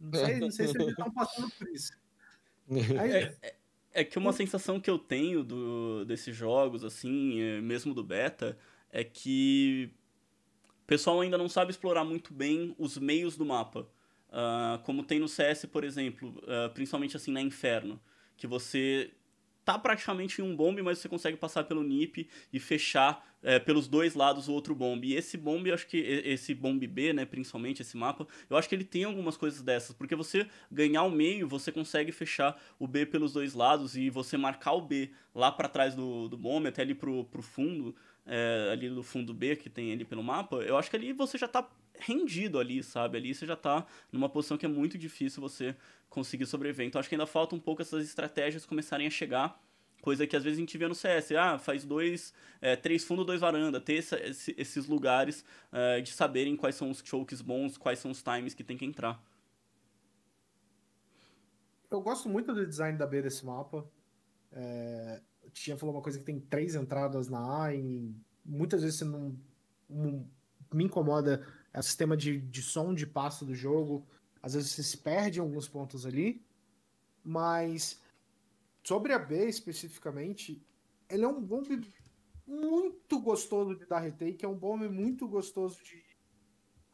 Não sei, não sei se eles estão passando por isso. Aí, é, é, é, que uma sensação que eu tenho do, desses jogos, assim, é, mesmo do beta, é que o pessoal ainda não sabe explorar muito bem os meios do mapa. Uh, como tem no CS, por exemplo, uh, principalmente assim na Inferno, que você tá praticamente em um bombe, mas você consegue passar pelo NIP e fechar é, pelos dois lados o outro bombe. E esse bombe, eu acho que esse bombe B, né, principalmente esse mapa, eu acho que ele tem algumas coisas dessas, porque você ganhar o meio, você consegue fechar o B pelos dois lados e você marcar o B lá para trás do, do bombe, até ali pro, pro fundo, é, ali do fundo B que tem ali pelo mapa, eu acho que ali você já tá rendido ali, sabe? Ali você já tá numa posição que é muito difícil você conseguir sobreviver. Então acho que ainda falta um pouco essas estratégias começarem a chegar. Coisa que às vezes a gente vê no CS, ah, faz dois, é, três fundo, dois varanda, ter esse, esses lugares é, de saberem quais são os chokes bons, quais são os times que tem que entrar. Eu gosto muito do design da B desse mapa. É, Tia falou uma coisa que tem três entradas na A e muitas vezes você não, não me incomoda é o sistema de, de som de passo do jogo. Às vezes você se perde em alguns pontos ali. Mas sobre a B especificamente, ele é um bombe muito gostoso de dar retake, é um bombe muito gostoso de,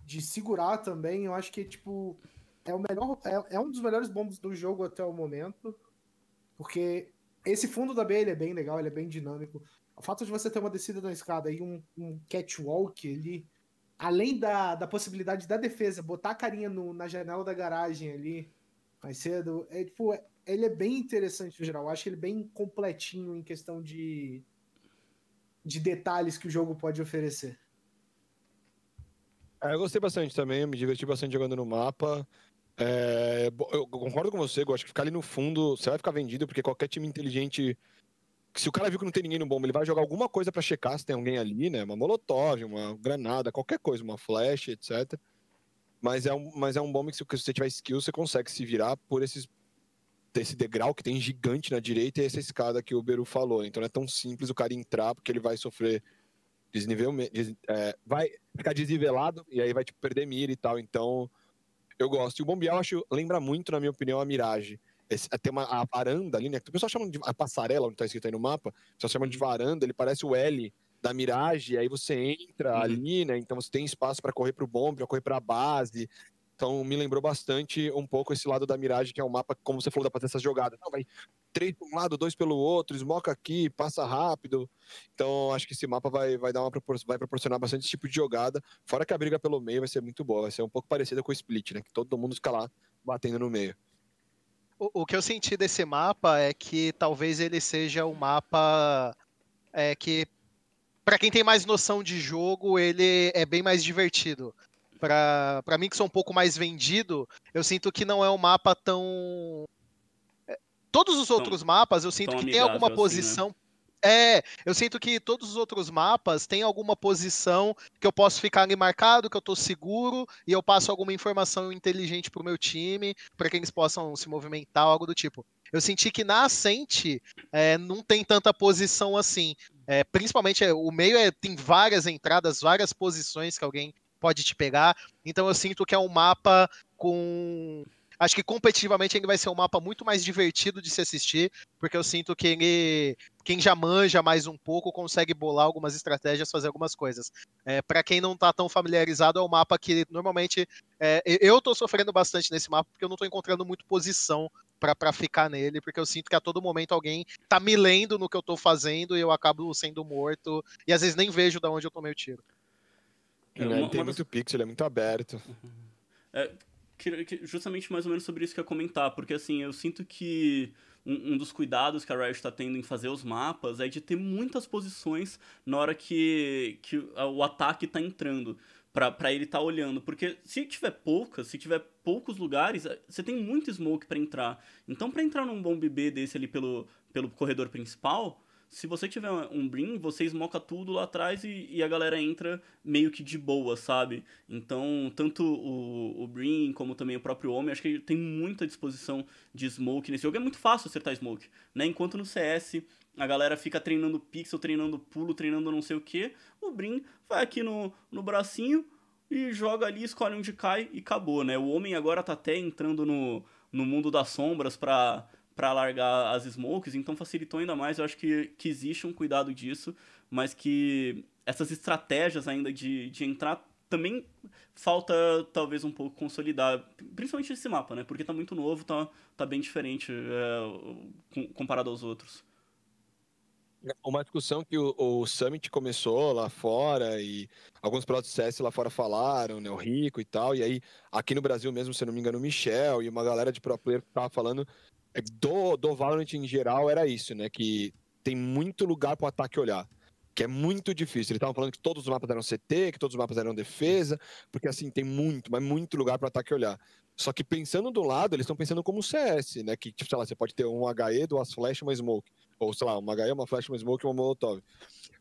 de segurar também. Eu acho que tipo é o melhor, é, é um dos melhores bombos do jogo até o momento, porque esse fundo da B ele é bem legal, ele é bem dinâmico. O fato de você ter uma descida da escada e um, um catwalk ali além da, da possibilidade da defesa botar a carinha no, na janela da garagem ali mais cedo, é, tipo, é, ele é bem interessante no geral. Eu acho ele bem completinho em questão de, de detalhes que o jogo pode oferecer. É, eu gostei bastante também, me diverti bastante jogando no mapa. É, eu concordo com você, eu acho que ficar ali no fundo, você vai ficar vendido, porque qualquer time inteligente se o cara viu que não tem ninguém no bomba, ele vai jogar alguma coisa para checar se tem alguém ali, né? Uma molotov, uma granada, qualquer coisa, uma flash, etc. Mas é um, mas é um bomba que se você tiver skill, você consegue se virar por esses esse degrau que tem gigante na direita e essa escada que o Beru falou. Então não é tão simples o cara entrar, porque ele vai sofrer desnível, é, vai ficar desnivelado e aí vai tipo, perder mira e tal. Então eu gosto. E o bombear, acho, lembra muito, na minha opinião, a Mirage. Esse, tem uma a varanda ali, né? Que o pessoal chama de a passarela, onde tá escrito aí no mapa, o pessoal chama de varanda, ele parece o L da Mirage, aí você entra uhum. ali, né? Então você tem espaço para correr para o bombe, para correr para a base. Então me lembrou bastante um pouco esse lado da Mirage, que é um mapa, como você falou, dá pra ter essas jogadas. Não, vai três para um lado, dois pelo outro, esmoca aqui, passa rápido. Então acho que esse mapa vai, vai dar uma vai proporcionar bastante esse tipo de jogada. Fora que a briga pelo meio vai ser muito boa, vai ser um pouco parecida com o Split, né? Que todo mundo fica lá batendo no meio. O, o, que eu senti desse mapa é que talvez ele seja um mapa é, que, para quem tem mais noção de jogo, ele é bem mais divertido. Para mim, que sou um pouco mais vendido, eu sinto que não é um mapa tão. É, todos os outros tão, mapas, eu sinto que tem alguma posição. Assim, né? É, eu sinto que todos os outros mapas têm alguma posição que eu posso ficar ali marcado, que eu tô seguro, e eu passo alguma informação inteligente pro meu time, para que eles possam se movimentar, algo do tipo. Eu senti que na Ascente é, não tem tanta posição assim. É, principalmente é, o meio é, tem várias entradas, várias posições que alguém pode te pegar. Então eu sinto que é um mapa com Acho que competitivamente ele vai ser um mapa muito mais divertido de se assistir, porque eu sinto que ele, quem já manja mais um pouco consegue bolar algumas estratégias, fazer algumas coisas. É, para quem não tá tão familiarizado, é um mapa que normalmente é, eu tô sofrendo bastante nesse mapa porque eu não tô encontrando muito posição para ficar nele, porque eu sinto que a todo momento alguém tá me lendo no que eu tô fazendo e eu acabo sendo morto e às vezes nem vejo de onde eu tomei o tiro. É, ele tem muito pixel, ele é muito aberto. É, justamente mais ou menos sobre isso que eu ia comentar, porque assim, eu sinto que um, um dos cuidados que a Riot está tendo em fazer os mapas é de ter muitas posições na hora que, que o ataque está entrando para ele estar tá olhando, porque se tiver poucas, se tiver poucos lugares, eh, você tem muito smoke para entrar. Então, para entrar num bom BB desse ali pelo, pelo corredor principal, se você tiver um Brim, você esmoca tudo lá atrás e, e, a galera entra meio que de boa, sabe? Então, tanto o, o Brim como também o próprio Homem, acho que tem muita disposição de smoke nesse jogo. É muito fácil acertar smoke, né? Enquanto no CS a galera fica treinando pixel, treinando pulo, treinando não sei o que, o Brim vai aqui no, no bracinho e joga ali, escolhe onde cai e acabou, né? O Homem agora tá até entrando no, no mundo das sombras pra para largar as smokes, então facilitou ainda mais. Eu acho que, que existe um cuidado disso, mas que essas estratégias ainda de, de entrar também falta talvez um pouco consolidar, principalmente esse mapa, né? Porque tá muito novo, tá, tá bem diferente é, comparado aos outros. Uma discussão que o, o, Summit começou lá fora e alguns CS lá fora falaram, né? O Rico e tal. E aí, aqui no Brasil mesmo, se não me engano, o Michel e uma galera de pro player tava falando do, do Valorant em geral era isso, né? Que tem muito lugar para o ataque olhar que é muito difícil. Eles estavam falando que todos os mapas eram CT, que todos os mapas eram defesa, porque assim, tem muito, mas muito lugar para ataque olhar. Só que pensando do lado, eles estão pensando como CS, né? Que, tipo, sei lá, você pode ter um HE, duas flash, uma smoke. Ou, sei lá, uma HE, uma flash, uma smoke uma molotov.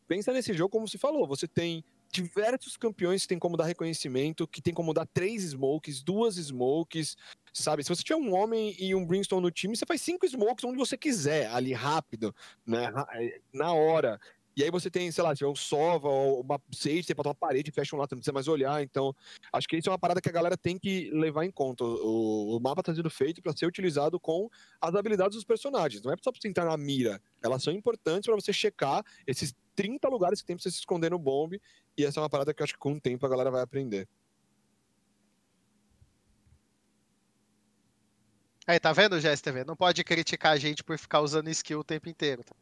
Pensa nesse jogo como se falou, você tem diversos campeões que tem como dar reconhecimento, que tem como dar três smokes, duas smokes, sabe? Se você tiver um homem e um Brimstone no time, você faz cinco smokes onde você quiser, ali rápido, né? Na hora. E aí você tem, sei lá, um sova ou uma sage, você bota uma parede, fecha um lado, não precisa mais olhar. Então, acho que isso é uma parada que a galera tem que levar em conta. O, o mapa está sendo feito para ser utilizado com as habilidades dos personagens. Não é só para você entrar na mira. Elas são importantes para você checar esses 30 lugares que tem para você se esconder no bombe. E essa é uma parada que eu acho que com o tempo a galera vai aprender. Aí, tá vendo, GSTV? Não pode criticar a gente por ficar usando skill o tempo inteiro. Tá?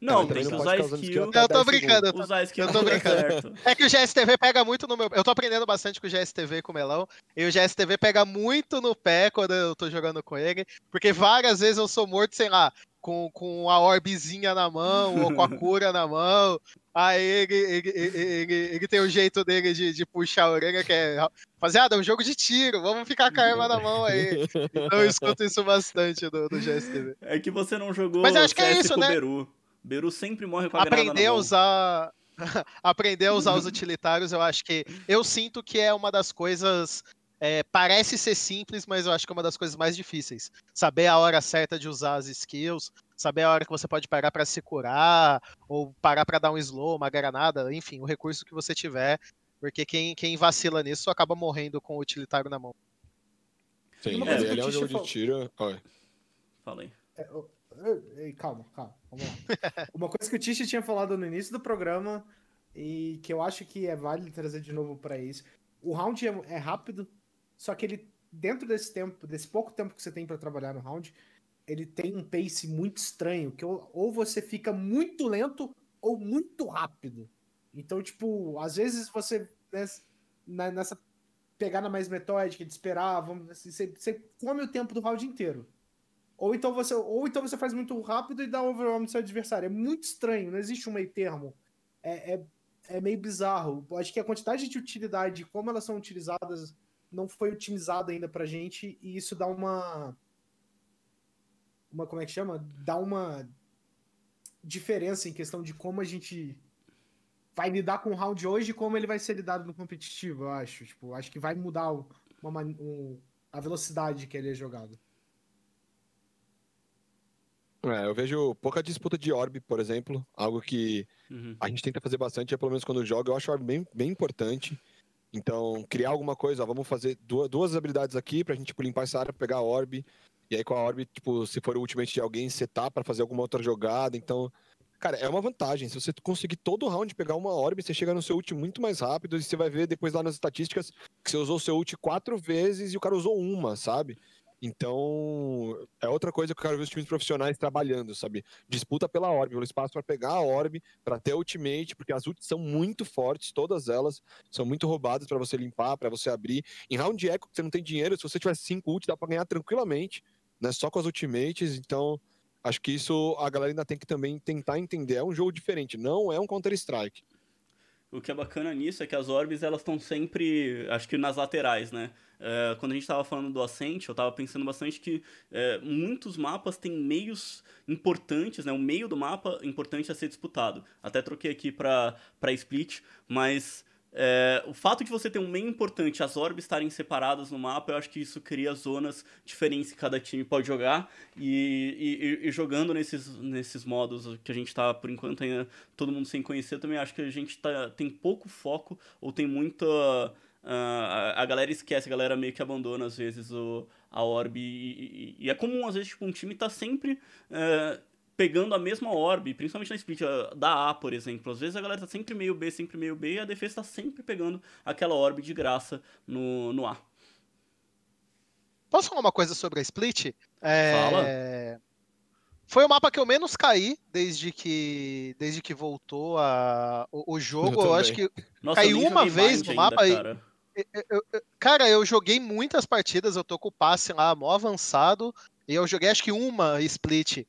Não, tem que usar skill. Eu tô brincando. Eu usar skill eu tô brincando. É que o GSTV pega muito no meu. Eu tô aprendendo bastante com o GSTV com o Melão. E o GSTV pega muito no pé quando eu tô jogando com ele. Porque várias vezes eu sou morto, sei lá, com, com a orbezinha na mão ou com a cura na mão. Aí ele, ele, ele, ele, tem o jeito dele de, de puxar a orelha, que é. Rapaziada, é um jogo de tiro, vamos ficar com a arma na mão aí. Então eu escuto isso bastante do, do GSTV. É que você não jogou Mas acho que é isso, né? Beru. Beru sempre morre com a Aprender a usar. Aprender a usar os utilitários, eu acho que. Eu sinto que é uma das coisas. É, parece ser simples, mas eu acho que é uma das coisas mais difíceis. Saber a hora certa de usar as skills, saber a hora que você pode parar para se curar, ou parar para dar um slow, uma granada, enfim, o recurso que você tiver, porque quem, quem vacila nisso acaba morrendo com o utilitário na mão. Sim, é, ele é um jogo de tiro. Oi. Falei. É, Calma, calma, vamos lá. Uma coisa que o Tish tinha falado no início do programa e que eu acho que é válido trazer de novo para isso. O round é, é, rápido, só que ele, dentro desse tempo, desse pouco tempo que você tem para trabalhar no round, ele tem um pace muito estranho, que ou, você fica muito lento ou muito rápido. Então, tipo, às vezes você, né, nessa pegada mais metódica de esperar, vamos, assim, você, você come o tempo do round inteiro. Ou então você, ou então você faz muito rápido e dá overwhelm no seu adversário. É muito estranho, não existe um meio termo. É, é, é meio bizarro. Acho que a quantidade de utilidade, como elas são utilizadas, não foi otimizada ainda pra gente, e isso dá uma. Uma, como é que chama? Dá uma diferença em questão de como a gente vai lidar com o round hoje e como ele vai ser lidado no competitivo, eu acho. Tipo, acho que vai mudar uma, um, a velocidade que ele é jogado. É, eu vejo pouca disputa de orb, por exemplo, algo que uhum. a gente tenta fazer bastante, é pelo menos quando joga, eu acho orb bem, bem importante. Então, criar alguma coisa, ó, vamos fazer duas, duas habilidades aqui pra gente tipo, limpar essa área, pegar a orb, e aí com a orb, tipo, se for o ultimate de alguém, setar para fazer alguma outra jogada, então... Cara, é uma vantagem. Se você conseguir todo round pegar uma orb, você chega no seu ult muito mais rápido e você vai ver depois lá nas estatísticas que você usou seu ult quatro vezes e o cara usou uma, sabe? Então, é outra coisa que eu quero ver os times profissionais trabalhando, sabe? Disputa pela orb, pelo espaço para pegar a orb, para ter ultimate, porque as ults são muito fortes, todas elas são muito roubadas para você limpar, para você abrir. Em round de eco, você não tem dinheiro, se você tiver 5 ults, dá para ganhar tranquilamente, né? Só com as ultimates, então acho que isso a galera ainda tem que também tentar entender. É um jogo diferente, não é um Counter-Strike. O que é bacana nisso é que as orbes elas estão sempre, acho que nas laterais, né? É, quando a gente estava falando do Ascent, eu estava pensando bastante que é, muitos mapas têm meios importantes, né? O meio do mapa importante a ser disputado. Até troquei aqui para Split, mas é, o fato de você ter um meio importante, as orbes estarem separadas no mapa, eu acho que isso cria zonas diferentes que cada time pode jogar. E, e, e jogando nesses, nesses modos que a gente está, por enquanto, ainda todo mundo sem conhecer, também acho que a gente tá, tem pouco foco ou tem muita. Uh, a, a, galera esquece, a galera meio que abandona às vezes o, a orb. E, e, e é comum, às vezes, tipo, um time tá sempre. Uh, pegando a mesma orb, principalmente na split da A, por exemplo. Às vezes a galera tá sempre meio B, sempre meio B, e a defesa tá sempre pegando aquela orb de graça no, no A. Posso falar uma coisa sobre a split? É... Fala. Foi o mapa que eu menos caí desde que desde que voltou a, o, o jogo. Eu, eu acho que Nossa, caí uma vez no mapa ainda, cara. e. Eu, eu, cara, eu joguei muitas partidas, eu tô com o passe lá mó avançado, e eu joguei acho que uma split.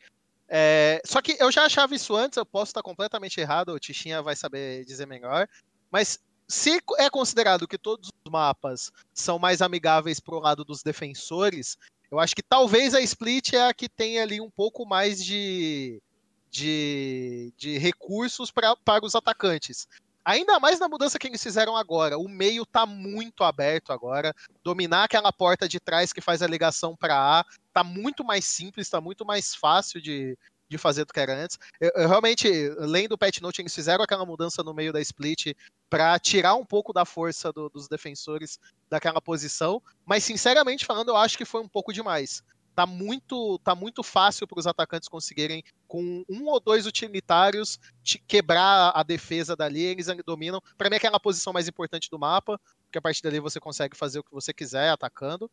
É, só que eu já achava isso antes, eu posso estar completamente errado, o Tichinha vai saber dizer melhor. Mas se é considerado que todos os mapas são mais amigáveis pro lado dos defensores, eu acho que talvez a Split é a que tem ali um pouco mais de, de, de recursos pra, para os atacantes. Ainda mais na mudança que eles fizeram agora. O meio tá muito aberto agora. Dominar aquela porta de trás que faz a ligação para A tá muito mais simples, tá muito mais fácil de, de fazer do que era antes. Eu, eu, realmente, lendo o Pet Note, eles fizeram aquela mudança no meio da split para tirar um pouco da força do, dos defensores daquela posição, mas sinceramente falando, eu acho que foi um pouco demais. Tá muito, tá muito fácil para os atacantes conseguirem, com um ou dois utilitários, quebrar a defesa dali. Eles dominam. Para mim, é aquela posição mais importante do mapa, porque a partir dali você consegue fazer o que você quiser atacando.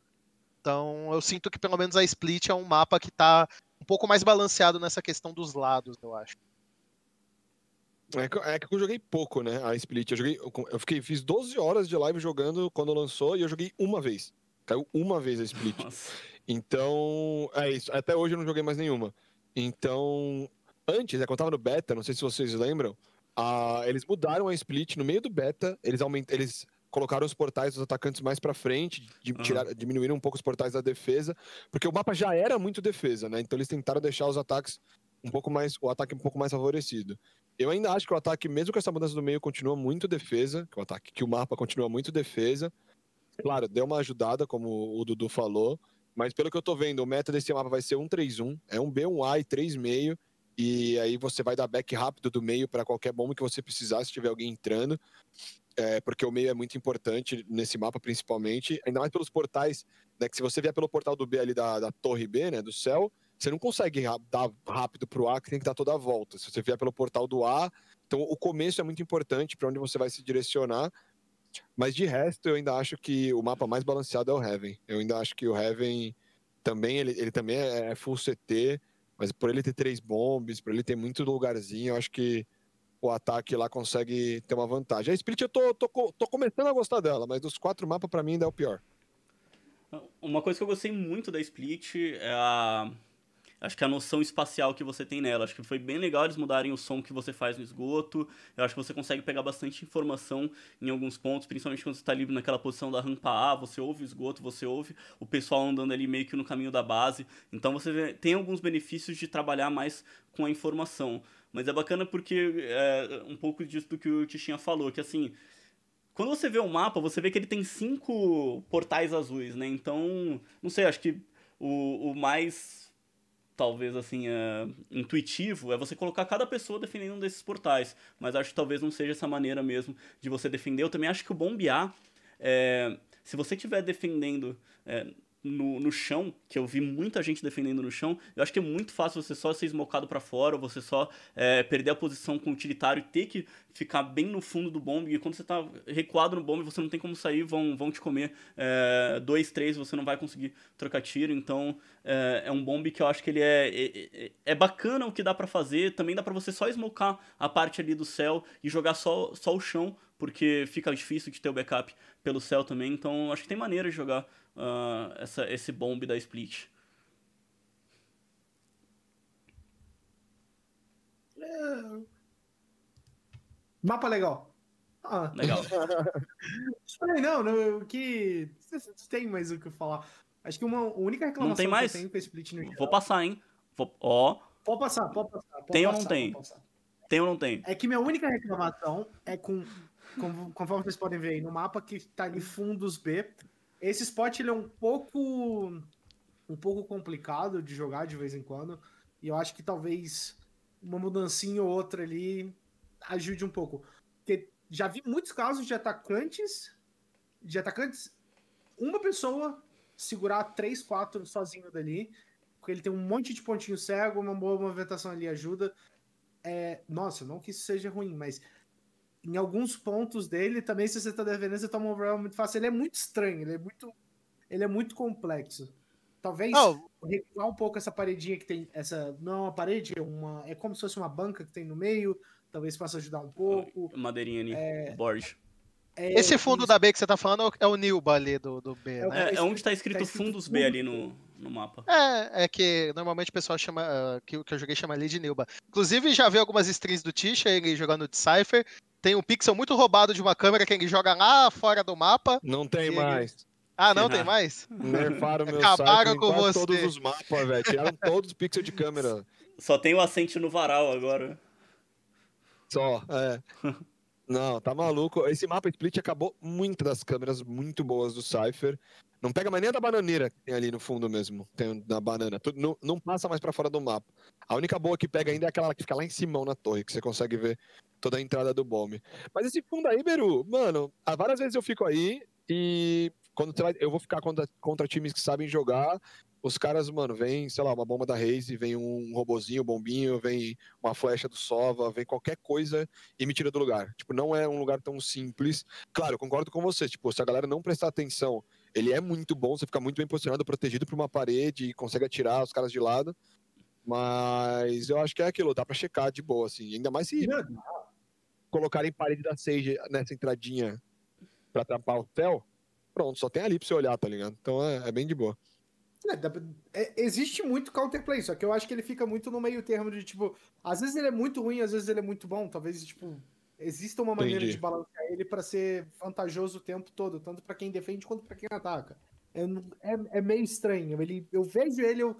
Então, eu sinto que pelo menos a Split é um mapa que tá um pouco mais balanceado nessa questão dos lados, eu acho. É que, é que eu joguei pouco, né? A Split. Eu joguei. Eu fiquei, fiz 12 horas de live jogando quando lançou e eu joguei uma vez. Caiu uma vez a Split. Nossa. Então. É isso. Até hoje eu não joguei mais nenhuma. Então. Antes, é, quando eu tava no beta, não sei se vocês lembram, a, eles mudaram a split no meio do beta, eles, aument, eles colocaram os portais dos atacantes mais para frente, de, uhum. tirar, diminuíram um pouco os portais da defesa, porque o mapa já era muito defesa, né? Então eles tentaram deixar os ataques um pouco mais, o ataque um pouco mais favorecido. Eu ainda acho que o ataque, mesmo com essa mudança do meio, continua muito defesa, que o ataque, que o mapa continua muito defesa. Claro, deu uma ajudada, como o Dudu falou, mas pelo que eu tô vendo, o meta desse mapa vai ser 1-3-1, é um B, um A e 3,5, e aí você vai dar back rápido do meio para qualquer bomba que você precisar, se tiver alguém entrando é, porque o meio é muito importante nesse mapa, principalmente, ainda mais pelos portais, né? Que se você vier pelo portal do B ali da, da torre B, né? Do céu, você não consegue dar rápido pro A, que tem que dar toda a volta. Se você vier pelo portal do A, então o começo é muito importante para onde você vai se direcionar. Mas de resto, eu ainda acho que o mapa mais balanceado é o Heaven. Eu ainda acho que o Heaven também, ele, ele também é, é full CT, mas por ele ter três bombes, por ele ter muito lugarzinho, eu acho que o ataque lá consegue ter uma vantagem. A Split eu tô, tô, tô começando a gostar dela, mas dos quatro mapas para mim ainda é o pior. Uma coisa que eu gostei muito da Split é a acho que a noção espacial que você tem nela. Acho que foi bem legal eles mudarem o som que você faz no esgoto. Eu acho que você consegue pegar bastante informação em alguns pontos, principalmente quando você está livre naquela posição da rampa A, você ouve o esgoto, você ouve o pessoal andando ali meio que no caminho da base. Então você tem alguns benefícios de trabalhar mais com a informação. Mas é bacana porque é um pouco disso do que o Tichinha falou, que assim, quando você vê o mapa, você vê que ele tem cinco portais azuis, né? Então, não sei, acho que o, o mais, talvez assim, é, intuitivo é você colocar cada pessoa defendendo um desses portais. Mas acho que talvez não seja essa maneira mesmo de você defender. Eu também acho que o bombear, é, se você estiver defendendo é, no, no chão, que eu vi muita gente defendendo no chão, eu acho que é muito fácil você só ser esmocado para fora, ou você só é, perder a posição com o utilitário e ter que ficar bem no fundo do bombe. E quando você tá recuado no bombe, você não tem como sair, vão, vão te comer é, dois, três, você não vai conseguir trocar tiro. Então é, é um bombe que eu acho que ele é, é, é, é bacana o que dá para fazer. Também dá para você só esmocar a parte ali do céu e jogar só, só o chão, porque fica difícil de ter o backup pelo céu também. Então acho que tem maneira de jogar uh, essa, esse bomb da Split. É... Mapa legal. Ah. Legal. não, não, o que. Tem mais o que falar. Acho que uma única reclamação não tem mais? que eu tenho com Split no geral... Vou passar, hein? Vou... Ó. Pode passar, pode passar. Pode tem passar, ou não tem? Tem ou não tem? É que minha única reclamação é com. Conforme vocês podem ver aí no mapa que tá ali fundos B, esse spot ele é um pouco um pouco complicado de jogar de vez em quando. E eu acho que talvez uma mudancinha ou outra ali ajude um pouco. Porque já vi muitos casos de atacantes, de atacantes, uma pessoa segurar três, quatro sozinho dali, ele tem um monte de pontinho cego, uma boa movimentação ali ajuda. É, nossa, não que isso seja ruim, mas em alguns pontos dele também, se você tá defendendo, você toma um overwhelm muito fácil. Ele é muito estranho, ele é muito, ele é muito complexo. Talvez Oh. recuar um pouco essa paredinha que tem. Essa, não é uma parede, é, uma, é como se fosse uma banca que tem no meio. Talvez possa ajudar um pouco. Madeirinha ali, É. Borges. É, Esse fundo isso. da B que você tá falando é o Nilba ali do, do B, É né? É, é onde tá escrito, tá escrito fundos B ali no, no mapa. É, é que normalmente o pessoal chama, ah, que, que eu joguei chama ali de Nilba. Inclusive, já vi algumas streams do Tisha, ele jogando de Cypher. Tem um pixel muito roubado de uma câmera que ele joga lá fora do mapa. Não tem Ele- mais. Ah, não, tem mais? Nerfaram meu Acabaram site com você. todos os mapas, velho. Tiraram todos os pixels de câmera. Só tem o assente no varal agora. Só, é. Não, tá maluco. Esse mapa split acabou muitas das câmeras muito boas do Cypher. Não pega mais nem a da bananeira que tem ali no fundo mesmo. Tem na banana. Tu- Não, não passa mais pra fora do mapa. A única boa que pega ainda é aquela que fica lá em cima na torre, que você consegue ver toda a entrada do bombe. Mas esse fundo aí, Beru, mano, há várias vezes eu fico aí e quando eu vou ficar contra, contra times que sabem jogar. Os caras, mano, vem, sei lá, uma bomba da Raze, vem um robozinho, um bombinho, vem uma flecha do Sova, vem qualquer coisa e me tira do lugar. Tipo, não é um lugar tão simples. Claro, concordo com você. Tipo, se a galera não prestar atenção, ele é muito bom, você fica muito bem posicionado, protegido por uma parede e consegue atirar os caras de lado. Mas eu acho que é aquilo, dá pra checar de boa, assim. Ainda mais se Mano, colocarem parede da Sage nessa entradinha pra tampar o céu, pronto, só tem ali pra você olhar, tá ligado? Então é, é bem de boa. É, é, existe muito counterplay, só que eu acho que ele fica muito no meio termo de, tipo, às vezes ele é muito ruim, às vezes ele é muito bom, talvez, tipo, exista uma maneira Entendi. de balancear ele pra ser vantajoso o tempo todo, tanto pra quem defende quanto pra quem ataca. É, é, é meio estranho, ele, eu vejo ele, eu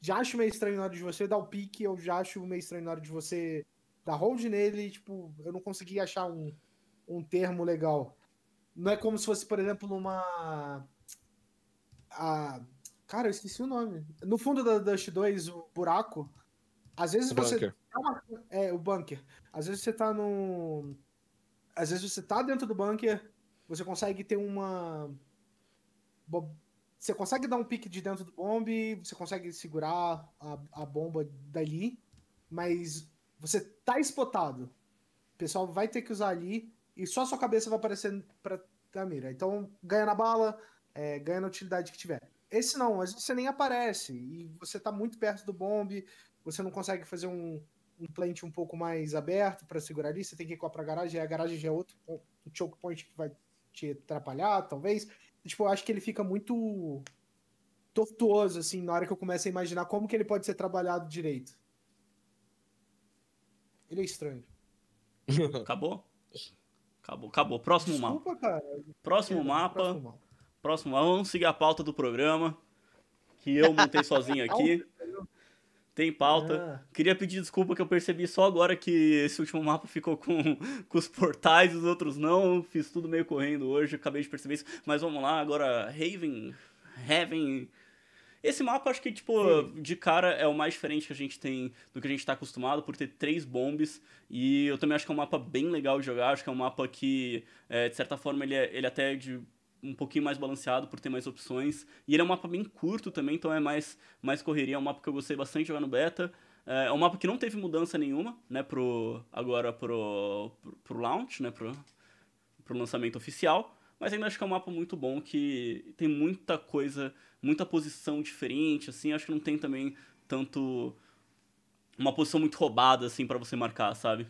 já acho meio estranho na hora de você dar o pique, eu já acho meio estranho na hora de você dar hold nele, tipo, eu não consegui achar um, um termo legal. Não é como se fosse, por exemplo, numa... A, Cara, eu esqueci o nome. No fundo da Dust 2, o buraco. Às vezes O você. bunker. tá É, o bunker. Às vezes você tá no. Às vezes você tá dentro do bunker, você consegue ter uma. Você consegue dar um pique de dentro do bombe, você consegue segurar a, a bomba dali, mas você tá spotado. O pessoal vai ter que usar ali e só sua cabeça vai aparecer pra, pra mira. Então, ganha na bala, é, ganha na utilidade que tiver. Esse não, às vezes você nem aparece e você tá muito perto do bombe, você não consegue fazer um, um plant um pouco mais aberto para segurar ali, você tem que ir pra garagem, a garagem já é outro um choke point que vai te atrapalhar, talvez. Tipo, eu acho que ele fica muito tortuoso, assim, na hora que eu começo a imaginar como que ele pode ser trabalhado direito. Ele é estranho. Acabou? Acabou, acabou. Próximo mapa. Desculpa, cara. Próximo Perdão, mapa. próximo mapa. Próximo mapa. Vamos seguir a pauta do programa. Que eu montei sozinho aqui. Tem pauta. Ah, Queria pedir desculpa que eu percebi só agora que esse último mapa ficou com, com os portais e os outros não. Fiz tudo meio correndo hoje, acabei de perceber isso. Mas vamos lá, agora Raven, Heaven. Esse mapa acho que, tipo, de cara é o mais diferente que a gente tem do que a gente tá acostumado, por ter três bombes. E eu também acho que é um mapa bem legal de jogar. Acho que é um mapa que, é, de certa forma, ele é, ele é até de um pouquinho mais balanceado por ter mais opções. E ele é um mapa bem curto também, então é mais, mais correria. É um mapa que eu gostei bastante de jogar no beta. É é um mapa que não teve mudança nenhuma, né, pro, agora pro, pro, pro launch, né, pro, pro lançamento oficial. Mas ainda acho que é um mapa muito bom, que tem muita coisa, muita posição diferente, assim. Acho que não tem também tanto... Uma posição muito roubada, assim, pra você marcar, sabe?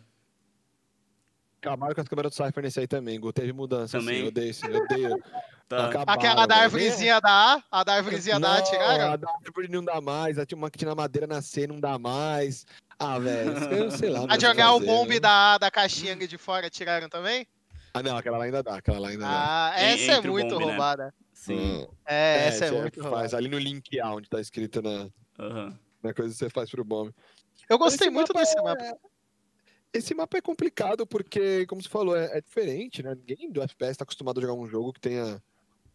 Acabaram com as câmeras do Cypher nesse aí também, Gu. Teve mudança, Também. assim. Eu odeio isso. Eu odeio. Tá. Acabaram, Aquela da velho. árvorezinha da A, a da árvorezinha da A, tiraram? A da árvore não dá mais. A tinha uma que tinha na madeira na C, não dá mais. Ah, velho, eu sei lá. A jogar o bombe né? da A da caixinha ali de fora, tiraram também? Ah, não, aquela lá ainda dá, aquela lá ainda dá. Ah, essa é o muito bombe, né? Sim. Hum. É, essa é muito faz ali no link A, onde tá escrito na, Aham. na coisa que você faz pro bombe. Eu gostei Esse muito mapa desse é- mapa. Esse mapa é complicado porque, como você falou, é, é diferente, né? Ninguém do FPS tá acostumado a jogar um jogo que tenha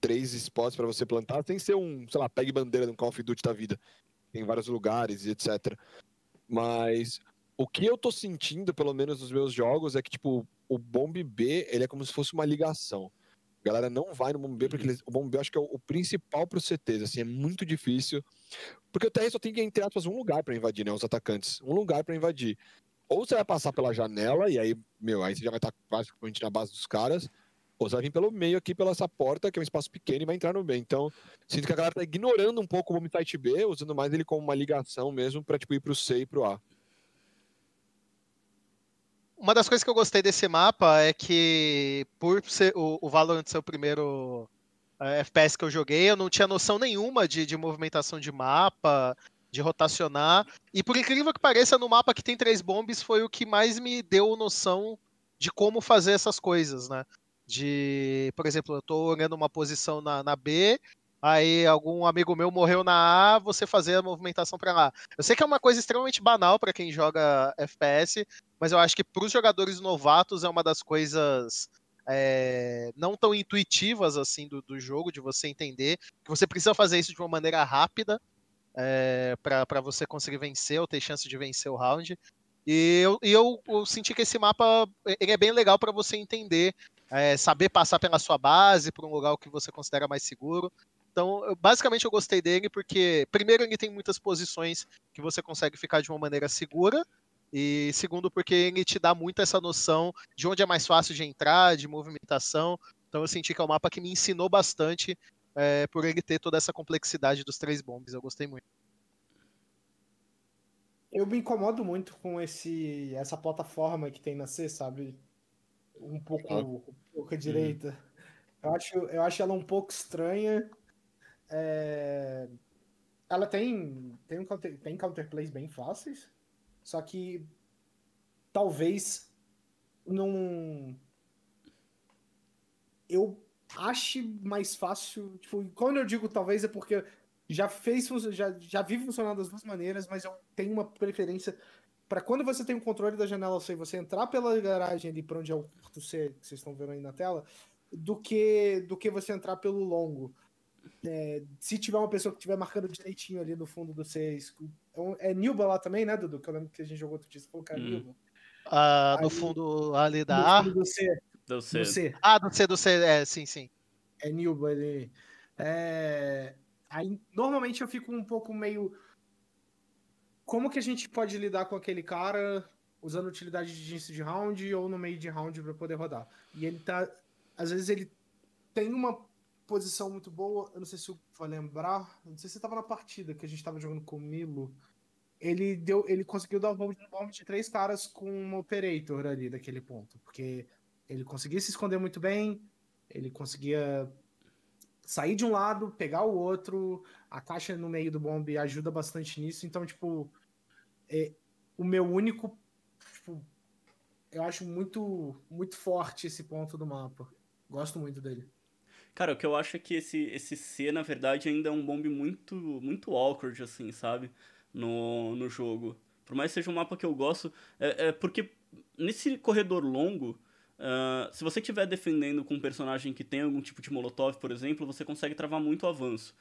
três spots pra você plantar, sem ser um, sei lá, pegue bandeira no Call of Duty da vida. Tem vários lugares e etc. Mas o que eu tô sentindo, pelo menos nos meus jogos, é que, tipo, o Bomb B, ele é como se fosse uma ligação. A galera não vai no Bomb B, porque eles- o Bomb B eu acho que é o, o principal para os CTs, assim, é muito difícil. Porque o TR só tem, entre aspas, um lugar para invadir, né? Os atacantes. Um lugar para invadir. Ou você vai passar pela janela, e aí, meu, aí você já vai estar praticamente na base dos caras. Ou você vai vir pelo meio aqui, pela essa porta, que é um espaço pequeno, e vai entrar no B. Então, sinto que a galera tá ignorando um pouco o Bomb Site B, usando mais ele como uma ligação mesmo pra, tipo, ir pro C e pro A. Uma das coisas que eu gostei desse mapa é que, por ser o, o Valorant ser o primeiro é, FPS que eu joguei, eu não tinha noção nenhuma de, de movimentação de mapa, de rotacionar. E por incrível que pareça, no mapa que tem três bombes foi o que mais me deu noção de como fazer essas coisas, né? De, por exemplo, eu tô olhando uma posição na, na B, aí algum amigo meu morreu na A, você fazer a movimentação para lá. Eu sei que é uma coisa extremamente banal para quem joga FPS, mas eu acho que para os jogadores novatos é uma das coisas é, não tão intuitivas assim do, do, jogo, de você entender que você precisa fazer isso de uma maneira rápida é, para você conseguir vencer ou ter chance de vencer o round. E eu, e eu, eu senti que esse mapa ele é bem legal para você entender, é, saber passar pela sua base, para um lugar que você considera mais seguro. Então, eu, basicamente, eu gostei dele porque, primeiro, ele tem muitas posições que você consegue ficar de uma maneira segura, e segundo, porque ele te dá muito essa noção de onde é mais fácil de entrar, de movimentação. Então eu senti que é um mapa que me ensinou bastante é, por ele ter toda essa complexidade dos três bombes. Eu gostei muito. Eu me incomodo muito com esse essa plataforma que tem na C, sabe? Um pouco, um pouco à direita. Uhum. Eu, acho, eu acho ela um pouco estranha. É... Ela tem, tem, um counter, tem counterplays bem fáceis, só que talvez não. Eu ache mais fácil. Tipo, quando eu digo talvez é porque já fez já, já vi funcionando das duas maneiras, mas eu tenho uma preferência para quando você tem o controle da janela C, você entrar pela garagem ali para onde é o quarto C, que vocês estão vendo aí na tela, do que do que você entrar pelo longo. É, se tiver uma pessoa que estiver marcando direitinho ali no fundo do C, é, é Nilba lá também, né, Dudu? Que eu lembro que a gente jogou outro dia, você falou que era hum. Nilba. Ah, no fundo ali da A. Do C. Do C. do C. Ah, do C, do C, é, sim, sim. É Nilba ali. É... Aí, normalmente eu fico um pouco meio. Como que a gente pode lidar com aquele cara usando utilidade de início de round ou no meio de round para poder rodar? E ele tá. Às vezes ele tem uma posição muito boa. Eu não sei se vou lembrar. Não sei se você tava na partida que a gente tava jogando com o Milo. Ele deu, ele conseguiu dar o bomb de três caras com um operator ali daquele ponto, porque ele conseguia se esconder muito bem, ele conseguia sair de um lado, pegar o outro, a caixa no meio do bomb ajuda bastante nisso. Então, tipo, é, o meu único, tipo, eu acho muito muito forte esse ponto do mapa. Gosto muito dele. Cara, o que eu acho é que esse, esse C, na verdade, ainda é um bomb muito, muito awkward, assim, sabe? No, no jogo. Por mais que seja um mapa que eu gosto, é, é porque nesse corredor longo, uh, se você estiver defendendo com um personagem que tem algum tipo de molotov, por exemplo, você consegue travar muito o avanço.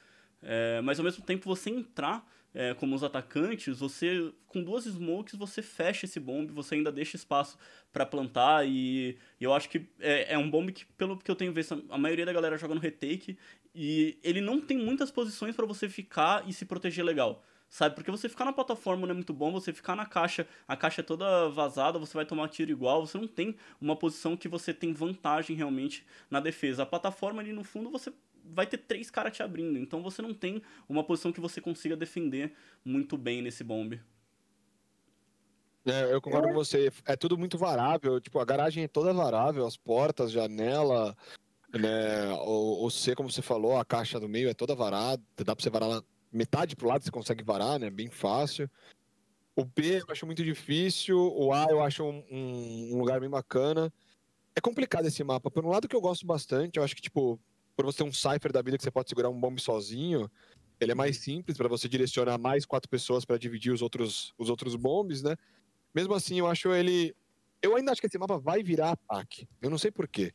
É, mas ao mesmo tempo você entrar é, como os atacantes, você com duas smokes você fecha esse bomb, você ainda deixa espaço para plantar e, e, eu acho que é, é, um bomb que pelo que eu tenho visto a maioria da galera joga no retake e ele não tem muitas posições para você ficar e se proteger legal. Sabe, porque você ficar na plataforma não é muito bom, você ficar na caixa, a caixa é toda vazada, você vai tomar tiro igual, você não tem uma posição que você tem vantagem realmente na defesa. A plataforma ali no fundo você vai ter três caras te abrindo. Então você não tem uma posição que você consiga defender muito bem nesse bombe. É, eu concordo com você. É tudo muito varável. Tipo, a garagem é toda varável, as portas, janela, né? O, o C, como você falou, a caixa do meio é toda varada. Dá pra você varar metade pro lado, você consegue varar, né? Bem fácil. O B eu acho muito difícil. O A eu acho um, um lugar bem bacana. É complicado esse mapa. Por um lado que eu gosto bastante, eu acho que, tipo, por você ter um cipher da vida que você pode segurar um bomb sozinho, ele é mais simples para você direcionar mais quatro pessoas para dividir os outros, os outros bombs, né? Mesmo assim, eu acho ele. Eu ainda acho que esse mapa vai virar ataque. Eu não sei porquê.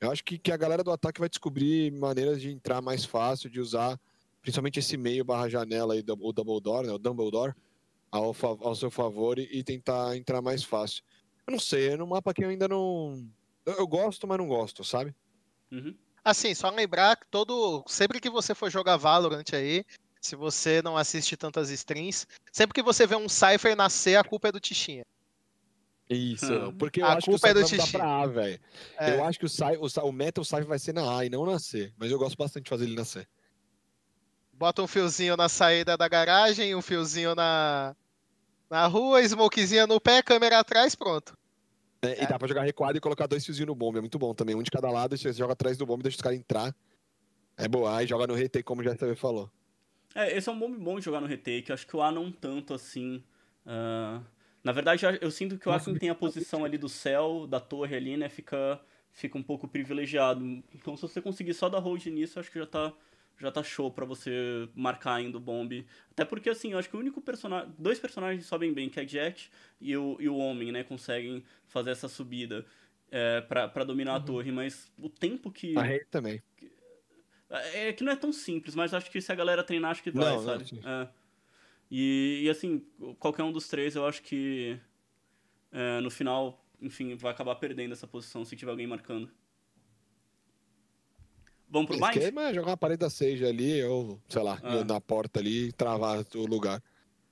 Eu acho que, que a galera do ataque vai descobrir maneiras de entrar mais fácil, de usar principalmente esse meio barra janela aí, o Double Door, né? O Dumbledore, ao, ao seu favor e, e tentar entrar mais fácil. Eu não sei, é um mapa que eu ainda não. Eu, eu gosto, mas não gosto, sabe? Uhum. Assim, só lembrar que todo. Sempre que você for jogar Valorant aí, Se você não assiste tantas streams, sempre que você vê um Cypher nascer, a culpa é do Tichinha. Isso, Hum. porque eu A acho que o culpa é do pra A, velho. É, Eu acho que o, Cy, o, o Metal Cypher vai ser na A e não na C. Mas eu gosto bastante de fazer ele na C. Bota um fiozinho na saída da garagem, um fiozinho na, na rua, smokezinha no pé, câmera atrás, pronto. É, É. E dá pra jogar recuado e colocar dois fiozinhos no bombe. É muito bom também. Um de cada lado, você joga atrás do bombe, deixa os caras entrar. É boa. Aí joga no retake, como já também falou. É, esse é um bom bom de jogar no retake. Eu acho que o A não tanto assim. ah, na verdade, eu- sinto que o A Nossa, quem tem a posição ali do céu, da torre ali, né, fica, fica um pouco privilegiado. Então, se você conseguir só dar hold nisso, eu acho que já tá, já tá show pra você marcar ainda o bombe. Até porque, assim, eu acho que o único personagem. Dois personagens sobem bem, que é Jet e o, e o Homem, né, conseguem fazer essa subida. É, pra, pra dominar a Uhum. torre, mas o tempo que. A Rei também. É que não é tão simples, mas acho que se a galera treinar, acho que vai, Não, não, sabe? sim. É. E, e assim, qualquer um dos três, eu acho que é, no final, enfim, vai acabar perdendo essa posição se tiver alguém marcando. Vamos pro Bind? Esquema é jogar uma parede da Sage ali, ou, sei lá, Ah. na porta ali e travar o lugar.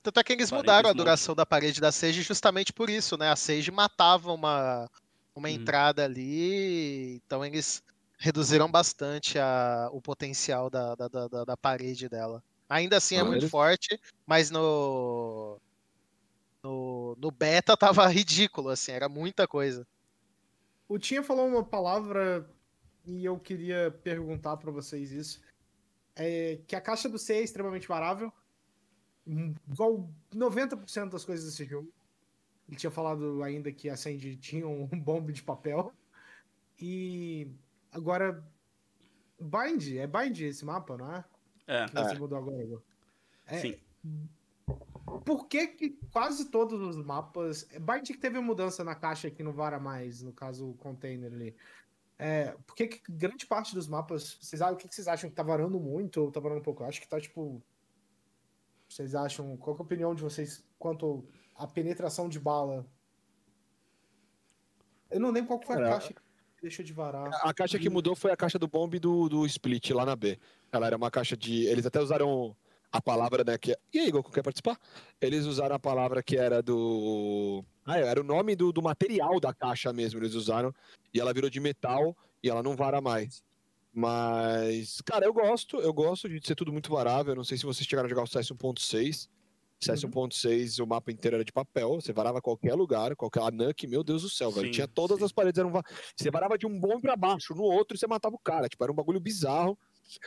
Tanto é que eles Parede mudaram a duração da parede da Sage justamente por isso, né? A Sage matava uma, uma Uhum. entrada ali, então eles reduziram bastante a, o potencial da, da, da, da- parede dela. Ainda assim é Ah, muito eles- forte, mas no, no, no beta tava ridículo, assim, era muita coisa. O Tinha falou uma palavra e eu queria perguntar pra vocês isso. É que a caixa do C é extremamente varável. hum, Igual 90% das coisas desse jogo. Ele tinha falado ainda que a Sandy tinha um bombe de papel. E agora. Bind, é Bind esse mapa, não é? É, Que você mudou agora. Igor. É, sim. Por que, que quase todos os mapas. Bind que teve mudança na caixa que não vara mais, no caso o container ali. É, por que, que grande parte dos mapas. Vocês, o que, que vocês acham que tá varando muito ou tá varando pouco? Eu acho que tá tipo. Vocês acham. Qual que é a opinião de vocês quanto à penetração de bala? Eu não lembro qual foi a caixa que deixou de varar. A caixa que mudou foi a caixa do bombe do, do Split, lá na B. Ela era uma caixa de. Eles até usaram a palavra, né? Que... E aí, Goku, quer participar? Eles usaram a palavra que era do. Ah, era o nome do, do material da caixa mesmo, eles usaram. E ela virou de metal e ela não vara mais. Mas, cara, eu gosto, eu gosto de ser tudo muito varável. Não sei se vocês chegaram a jogar o CS 1.6. CS 1.6, o mapa inteiro era de papel, você varava qualquer lugar, qualquer. A Nuke, meu Deus do céu, velho. Tinha todas sim. as paredes eram. Você varava de um bom pra baixo, no outro você matava o cara. Tipo, era um bagulho bizarro.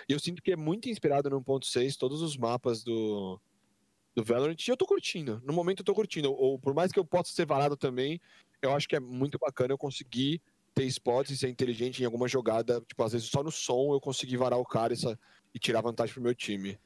E eu sinto que é muito inspirado no 1.6, todos os mapas do, do Valorant. E eu tô curtindo. No momento eu tô curtindo. Ou por mais que eu possa ser varado também, eu acho que é muito bacana eu conseguir ter spots e ser inteligente em alguma jogada. Tipo, às vezes só no som eu consegui varar o cara e, e tirar vantagem pro meu time.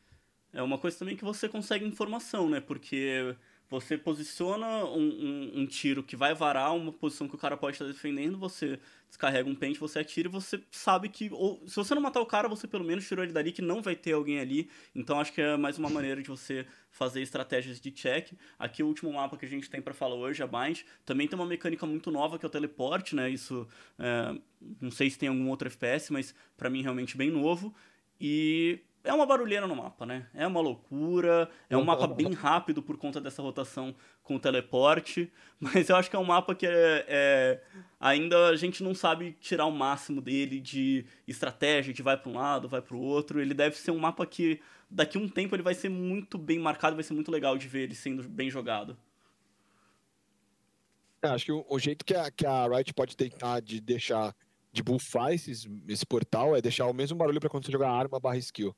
É uma coisa também que você consegue informação, né? Porque você posiciona um, um, um tiro que vai varar uma posição que o cara pode estar defendendo, você descarrega um pente, você atira e você sabe que. Ou, se você não matar o cara, você pelo menos tirou ele dali, que não vai ter alguém ali. Então acho que é mais uma maneira de você fazer estratégias de check. Aqui o último mapa que a gente tem pra falar hoje, a Bind, também tem uma mecânica muito nova que é o teleporte, né? Isso. é, não sei se tem algum outro FPS, mas pra mim realmente bem novo. E é uma barulheira no mapa, né? É uma loucura, é um mapa bem rápido por conta dessa rotação com o teleporte, mas eu acho que é um mapa que é, é- ainda a gente não sabe tirar o máximo dele de estratégia, de vai para um lado, vai para o outro. Ele deve ser um mapa que daqui a um tempo ele vai ser muito bem marcado, vai ser muito legal de ver ele sendo bem jogado. É, acho que o, o jeito que a, que a Riot pode tentar de deixar, de buffar esses, esse portal é deixar o mesmo barulho pra quando você jogar arma barra skill.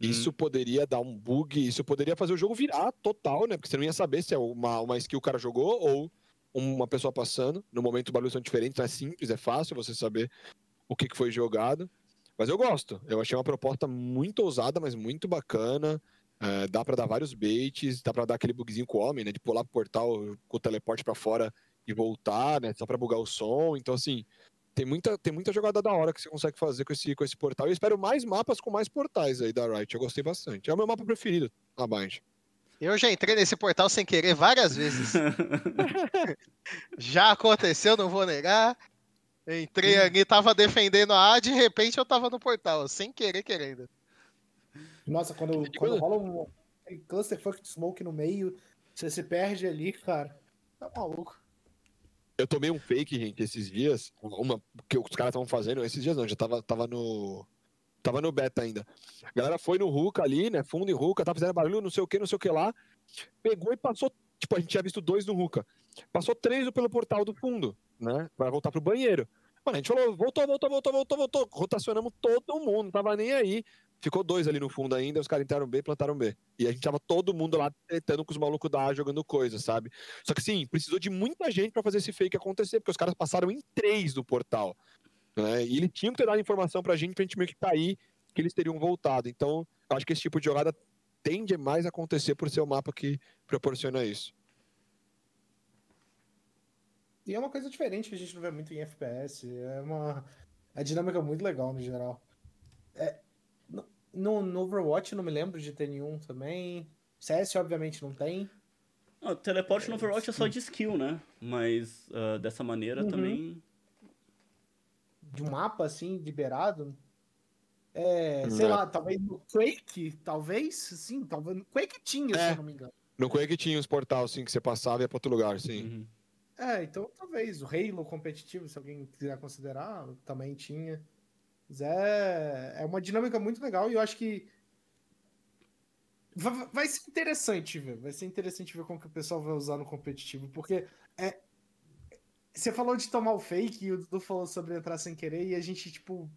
Isso poderia dar um bug, isso poderia fazer o jogo virar total, né? Porque você não ia saber se é uma, uma skill que o cara jogou ou uma pessoa passando. No momento os barulhos são diferentes, é simples, é fácil você saber o que, que foi jogado. Mas eu gosto. Eu achei uma proposta muito ousada, mas muito bacana. É, dá pra dar vários baits, dá pra dar aquele bugzinho com o homem, né? De pular pro portal com o teleporte pra fora e voltar, né? Só pra bugar o som. Então, assim, tem muita, tem muita jogada da hora que você consegue fazer com esse, com esse portal. E eu espero mais mapas com mais portais aí da Riot. Eu gostei bastante. É o meu mapa preferido, a Bind. Eu já entrei nesse portal sem querer várias vezes. Já aconteceu, não vou negar. Entrei ali, tava defendendo a A, de repente eu tava no portal, sem querer querendo. Nossa, quando, quando rola um clusterfuck de smoke no meio, você se perde ali, cara. Tá maluco. Eu tomei um fake, gente, esses dias. Uma que os caras estavam fazendo. Esses dias não, já tava, tava no. Tava no beta ainda. A galera foi no Ruka ali, né? Fundo em Ruka, tava fazendo barulho, não sei o que, não sei o que lá. Pegou e passou. Tipo, a gente tinha visto dois no Ruka. Passou três pelo portal do fundo, né? Vai voltar pro banheiro. Mano, a gente falou, voltou, voltou, voltou, voltou, voltou. Rotacionamos todo mundo, não tava nem aí. Ficou dois ali no fundo ainda, os caras entraram B, plantaram B. E a gente tava todo mundo lá tretando com os malucos da A jogando coisa, sabe? Só que sim, precisou de muita gente para fazer esse fake acontecer, porque os caras passaram em três do portal. Né? E eles tinham que ter dado informação pra gente, pra gente meio que cair, que eles teriam voltado. Então, acho que esse tipo de jogada tende mais a acontecer por ser o mapa que proporciona isso. E é uma coisa diferente que a gente não vê muito em FPS. É uma é dinâmica muito legal no geral. É, no, no Overwatch não me lembro de ter nenhum também. CS, obviamente, não tem. Não, teleporte no Overwatch é só de skill, né? Mas uh, dessa maneira uhum. também. De um mapa assim, liberado. É, sei lá, talvez no Quake, talvez, sim, talvez. No Quake tinha, é. se eu não me engano. No Quake tinha os portais, assim, que você passava e ia pra outro lugar, sim. Uhum. É, então talvez. O Halo competitivo, se alguém quiser considerar, também tinha. Mas é, é uma dinâmica muito legal e eu acho que vai, vai ser interessante ver. Vai ser interessante ver como que o pessoal vai usar no competitivo, porque é, você falou de tomar o fake e o Dudu falou sobre entrar sem querer e a gente, tipo.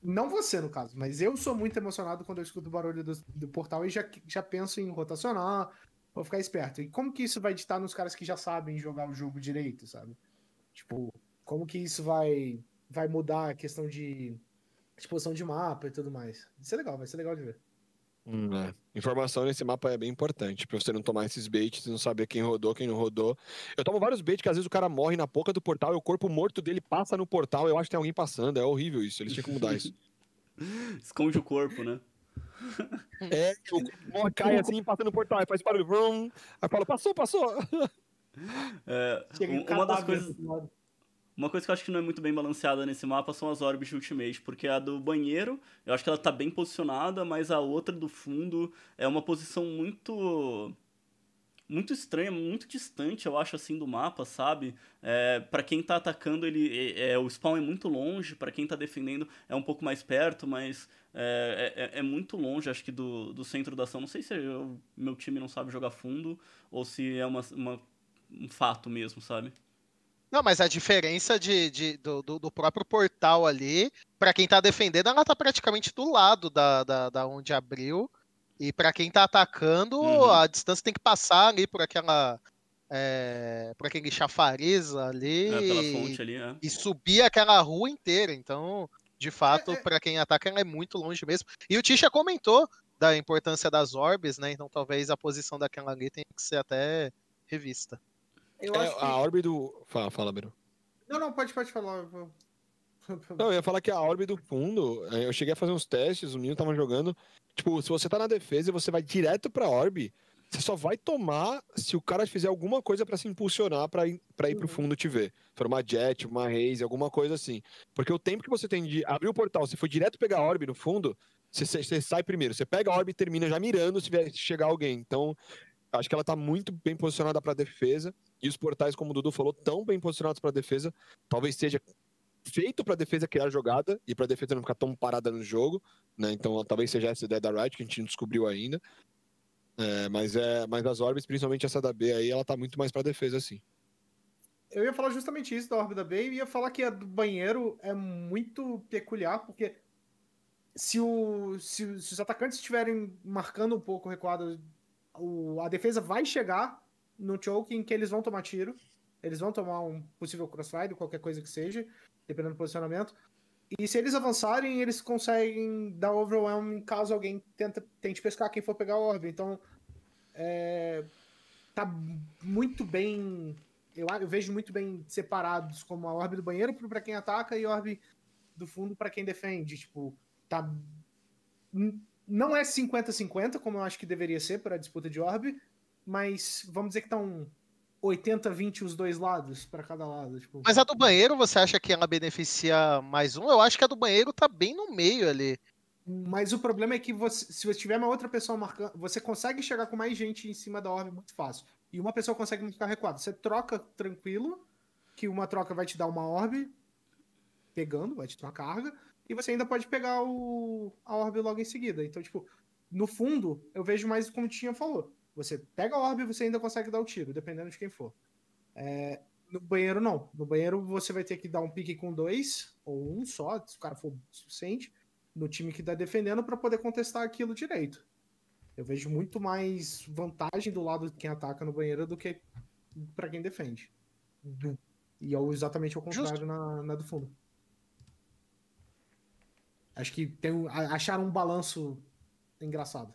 Não você, no caso, mas eu sou muito emocionado quando eu escuto o barulho do, do portal e já, já penso em rotacionar, vou ficar esperto. E como que isso vai estar nos caras que já sabem jogar o jogo direito, sabe? Tipo, como que isso vai vai mudar a questão de exposição de mapa e tudo mais. Vai ser legal, vai ser legal de ver. Hum, é. Informação nesse mapa é bem importante, pra você não tomar esses baits e não saber quem rodou, quem não rodou. Eu tomo vários baits que às vezes o cara morre na boca do portal e o corpo morto dele passa no portal. Eu acho que tem alguém passando, é horrível isso. Eles tinham que mudar isso. Esconde o corpo, né? É, o corpo cai assim, passa no portal, aí faz barulho, vrum, aí fala, passou, passou. É, uma das coisas. Uma coisa que eu acho que não é muito bem balanceada nesse mapa são as orbes de ultimate, porque a do banheiro, eu acho que ela tá bem posicionada, mas a outra do fundo é uma posição muito muito estranha, muito distante, eu acho, assim, do mapa, sabe? É, para quem tá atacando, ele é, é, o spawn é muito longe, para quem tá defendendo é um pouco mais perto, mas é, é, é, muito longe, acho que, do, do centro da ação. Não sei se eu, meu time não sabe jogar fundo ou se é uma, uma um fato mesmo, sabe? Não, mas a diferença de, de do, do, próprio portal ali, para quem tá defendendo, ela tá praticamente do lado da, da, da onde abriu. E para quem tá atacando, uhum. a distância tem que passar ali por aquela. É, por aquele chafariz ali, é, ali é. e subir aquela rua inteira. Então, de fato, é, é. para quem ataca, ela é muito longe mesmo. E o Tisha comentou da importância das orbes, né? Então talvez a posição daquela ali tenha que ser até revista. Eu é, que... A orbe do. Fala, fala, Biro. Não, não, pode, pode falar. Não, eu ia falar que a orbe do fundo, é, eu cheguei a fazer uns testes, os meninos estavam jogando. Tipo, se você tá na defesa e você vai direto pra orbe, você só vai tomar se o cara fizer alguma coisa para se impulsionar para ir, pra ir pro uhum. fundo te ver. For uma jet, uma raise, alguma coisa assim. Porque o tempo que você tem de abrir o portal, se for direto pegar a orbe no fundo, você, você sai primeiro. Você pega a orbe e termina já mirando se, chegar alguém. Então, acho que ela tá muito bem posicionada para defesa. E os portais, como o Dudu falou, tão bem posicionados para defesa. Talvez seja feito para defesa criar jogada e para defesa não ficar tão parada no jogo, né? Então talvez seja essa ideia da Riot que a gente não descobriu ainda. É, mas é, mas as orbes, principalmente essa da B aí, ela tá muito mais para defesa assim. Eu ia falar justamente isso da orbe da B e ia falar que a do banheiro é muito peculiar, porque se, o, se, se os atacantes estiverem marcando um pouco recuado, o, a defesa vai chegar no choke em que eles vão tomar tiro, eles vão tomar um possível crossfire, qualquer coisa que seja, dependendo do posicionamento. E se eles avançarem, eles conseguem dar overwhelm caso alguém tenta, tente pescar quem for pegar a orbe. Então, é, tá muito bem. Eu, eu, vejo muito bem separados como a orbe do banheiro para quem ataca e a orbe do fundo para quem defende. Tipo, tá. Não é 50-50, como eu acho que deveria ser para a disputa de orbe, mas vamos dizer que estão 80-20 os dois lados, para cada lado. Tipo... Mas a do banheiro, você acha que ela beneficia mais um? Eu acho que a do banheiro tá bem no meio ali. Mas o problema é que você, se você tiver uma outra pessoa marcando, você consegue chegar com mais gente em cima da orbe muito fácil. E uma pessoa consegue ficar recuado. Você troca tranquilo, que uma troca vai te dar uma orbe pegando, vai te dar uma carga, e você ainda pode pegar o, a orbe logo em seguida. Então, tipo, no fundo, eu vejo mais como o Tinha falou. Você pega a orbe e você ainda consegue dar o tiro, dependendo de quem for. É, no banheiro, não. No banheiro, você vai ter que dar um pique com dois, ou um só, se o cara for suficiente no time que está defendendo para poder contestar aquilo direito. Eu vejo muito mais vantagem do lado de quem ataca no banheiro do que para quem defende. E é exatamente o contrário na, na, do fundo. Acho que tem, acharam um balanço engraçado.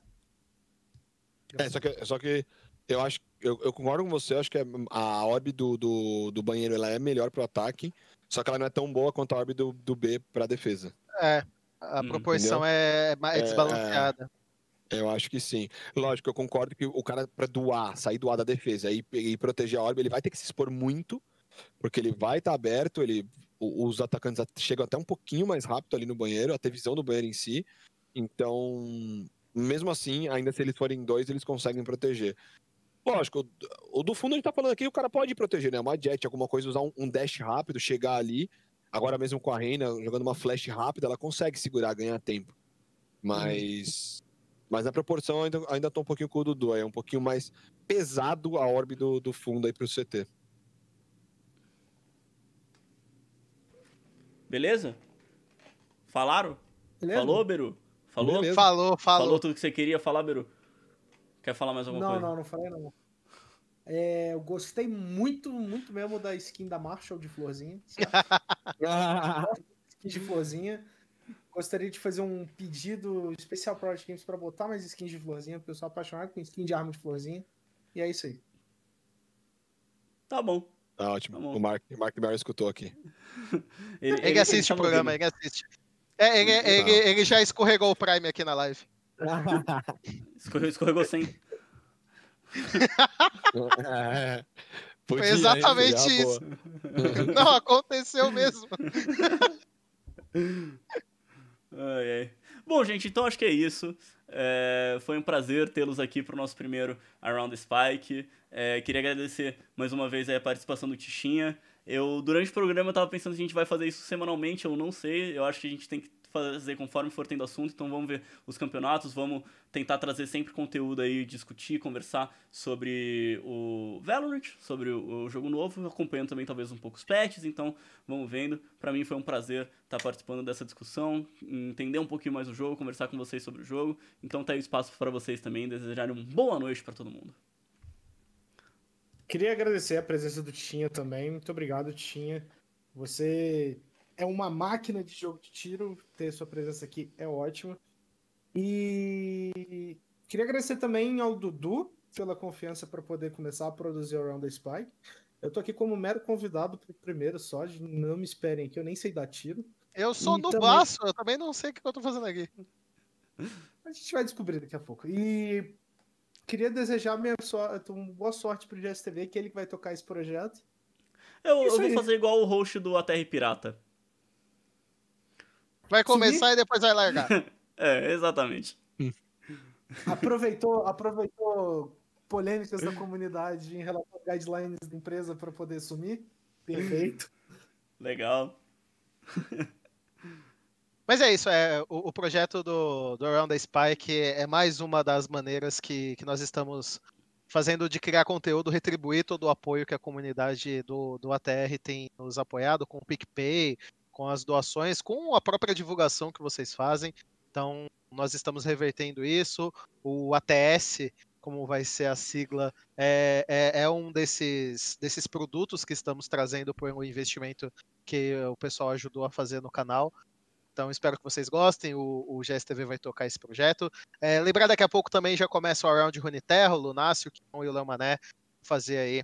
É, só que, só que eu acho eu, eu concordo com você, acho que a orb do, do, do banheiro ela é melhor pro ataque, só que ela não é tão boa quanto a orb do, do B pra defesa. É, a hum, proporção é mais é, desbalanceada. É, eu acho que sim. Lógico, eu concordo que o cara, para doar, sair doar da defesa e, e proteger a orbe, ele vai ter que se expor muito, porque ele vai estar tá aberto, ele, os atacantes chegam até um pouquinho mais rápido ali no banheiro, a ter visão do banheiro em si. Então, mesmo assim, ainda se eles forem dois, eles conseguem proteger. Lógico, o, do fundo a gente tá falando aqui, o cara pode proteger, né? Uma jet, alguma coisa, usar um, um dash rápido, chegar ali Agora mesmo com a Reina, jogando uma flash rápida, ela consegue segurar, ganhar tempo. Mas. Mas na proporção ainda, ainda tô um pouquinho com o Dudu. É um pouquinho mais pesado a orbe do, do fundo aí pro CT. Beleza? Falaram? Beleza. Falou, Beru? Falou? Beleza. Falou, falou. Falou tudo que você queria falar, Beru? Quer falar mais alguma não, coisa? Não, não, não falei não. É, eu gostei muito, muito mesmo da skin da Marshall de florzinha. skin de florzinha. Gostaria de fazer um pedido especial para os Games para botar mais skins de florzinha, porque eu sou apaixonado com skin de arma de florzinha. E é isso aí. Tá bom. Tá ótimo. Tá bom. O Mark, o Mark Barry escutou aqui. ele, ele, ele, assiste ele o programa, ele assiste. É, ele, ele, ele, já escorregou o Prime aqui na live. escorregou, escorregou sem. é, Foi exatamente isso. Não, aconteceu mesmo. ai, ai. Bom, gente, então acho que é isso. É, foi um prazer tê-los aqui para o nosso primeiro Around the Spike. É, queria agradecer mais uma vez a participação do Tichinha. Eu, durante o programa, eu tava pensando se a gente vai fazer isso semanalmente, eu não sei. Eu acho que a gente tem que fazer conforme for tendo assunto, então vamos ver os campeonatos, vamos tentar trazer sempre conteúdo aí, discutir, conversar sobre o Valorant, sobre o, jogo novo, acompanhando também talvez um pouco os patches, então vamos vendo. Para mim foi um prazer estar participando dessa discussão, entender um pouquinho mais o jogo, conversar com vocês sobre o jogo. Então tá aí espaço para vocês também desejarem uma boa noite para todo mundo. Queria agradecer a presença do Tinha também. Muito obrigado, Tinha. Você é uma máquina de jogo de tiro. Ter sua presença aqui é ótima. E queria agradecer também ao Dudu pela confiança para poder começar a produzir o Around the Spy. Eu tô aqui como mero convidado pro primeiro só, não me esperem que eu nem sei dar tiro. Eu sou no também... baço, eu também não sei o que eu tô fazendo aqui. A gente vai descobrir daqui a pouco. E queria desejar minha sorte, boa sorte pro GSTV, que é ele que vai tocar esse projeto. Eu, eu vou fazer igual o host do ATR Pirata. Vai começar e depois vai largar. é, exatamente. aproveitou, aproveitou polêmicas da comunidade em relação a guidelines da empresa para poder sumir. Perfeito. Legal. Mas é isso, é, o, o, projeto do, do Around the Spike é mais uma das maneiras que, que nós estamos fazendo de criar conteúdo, retribuir todo o apoio que a comunidade do, do ATR tem nos apoiado, com o PicPay, com as doações, com a própria divulgação que vocês fazem. Então, nós estamos revertendo isso. O ATS, como vai ser a sigla, é, é, é um desses, desses produtos que estamos trazendo por um investimento que o pessoal ajudou a fazer no canal. Então, espero que vocês gostem. O, o GSTV vai tocar esse projeto. É, lembrar daqui a pouco também já começa o Around Runeterra, o Lunácio, que e o Léo Mané fazer aí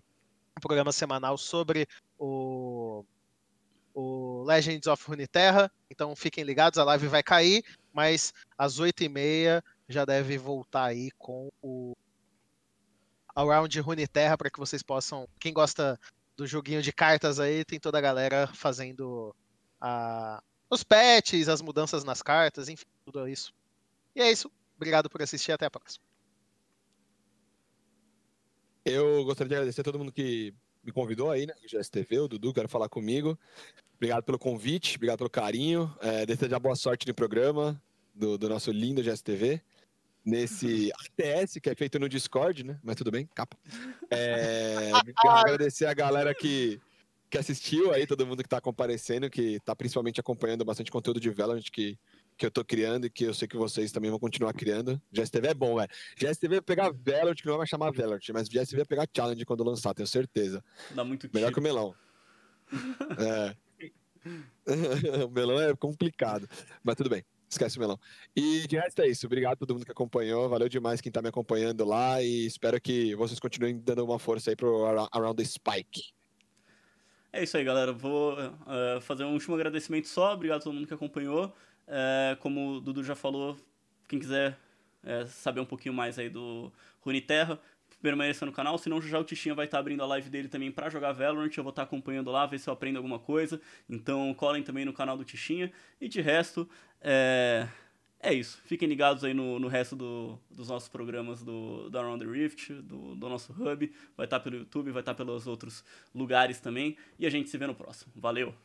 um programa semanal sobre o o Legends of Runeterra. Então fiquem ligados, a live vai cair, mas às 8h30 já deve voltar aí com o Around Runeterra para que vocês possam. Quem gosta do joguinho de cartas aí, tem toda a galera fazendo a, os patches, as mudanças nas cartas, enfim, tudo isso. E é isso. Obrigado por assistir. Até a próxima. Eu gostaria de agradecer a todo mundo que me convidou aí, né? O GSTV, o Dudu, quero falar comigo. Obrigado pelo convite, obrigado pelo carinho. É, desejar boa sorte no programa do, do nosso lindo GSTV. Nesse ATS que é feito no Discord, né? Mas tudo bem, capa. É, agradecer a galera que, que assistiu aí, todo mundo que está comparecendo, que está principalmente acompanhando bastante conteúdo de Valorant, que que eu tô criando e que eu sei que vocês também vão continuar criando. GSTV é bom, velho. GSTV vai pegar Valorant, que não vai chamar Valorant, mas GSTV vai pegar Challenge quando lançar, tenho certeza. Dá muito Melhor tiro. que o melão. é. o melão é complicado, mas tudo bem. Esquece o melão. E de resto é isso. Obrigado a todo mundo que acompanhou. Valeu demais quem tá me acompanhando lá. E espero que vocês continuem dando uma força aí pro Around the Spike. É isso aí, galera. Vou uh, fazer um último agradecimento só. Obrigado a todo mundo que acompanhou. É, como o Dudu já falou, quem quiser é, saber um pouquinho mais aí do Runeterra, permaneça no canal, senão já o Tichinha vai estar abrindo a live dele também para jogar Valorant, eu vou estar acompanhando lá, ver se eu aprendo alguma coisa, então colhem também no canal do Tichinha, e de resto, é, é isso, fiquem ligados aí no, no resto do, dos nossos programas do, do Around the Rift, do, do nosso hub, vai estar pelo YouTube, vai estar pelos outros lugares também, e a gente se vê no próximo, valeu!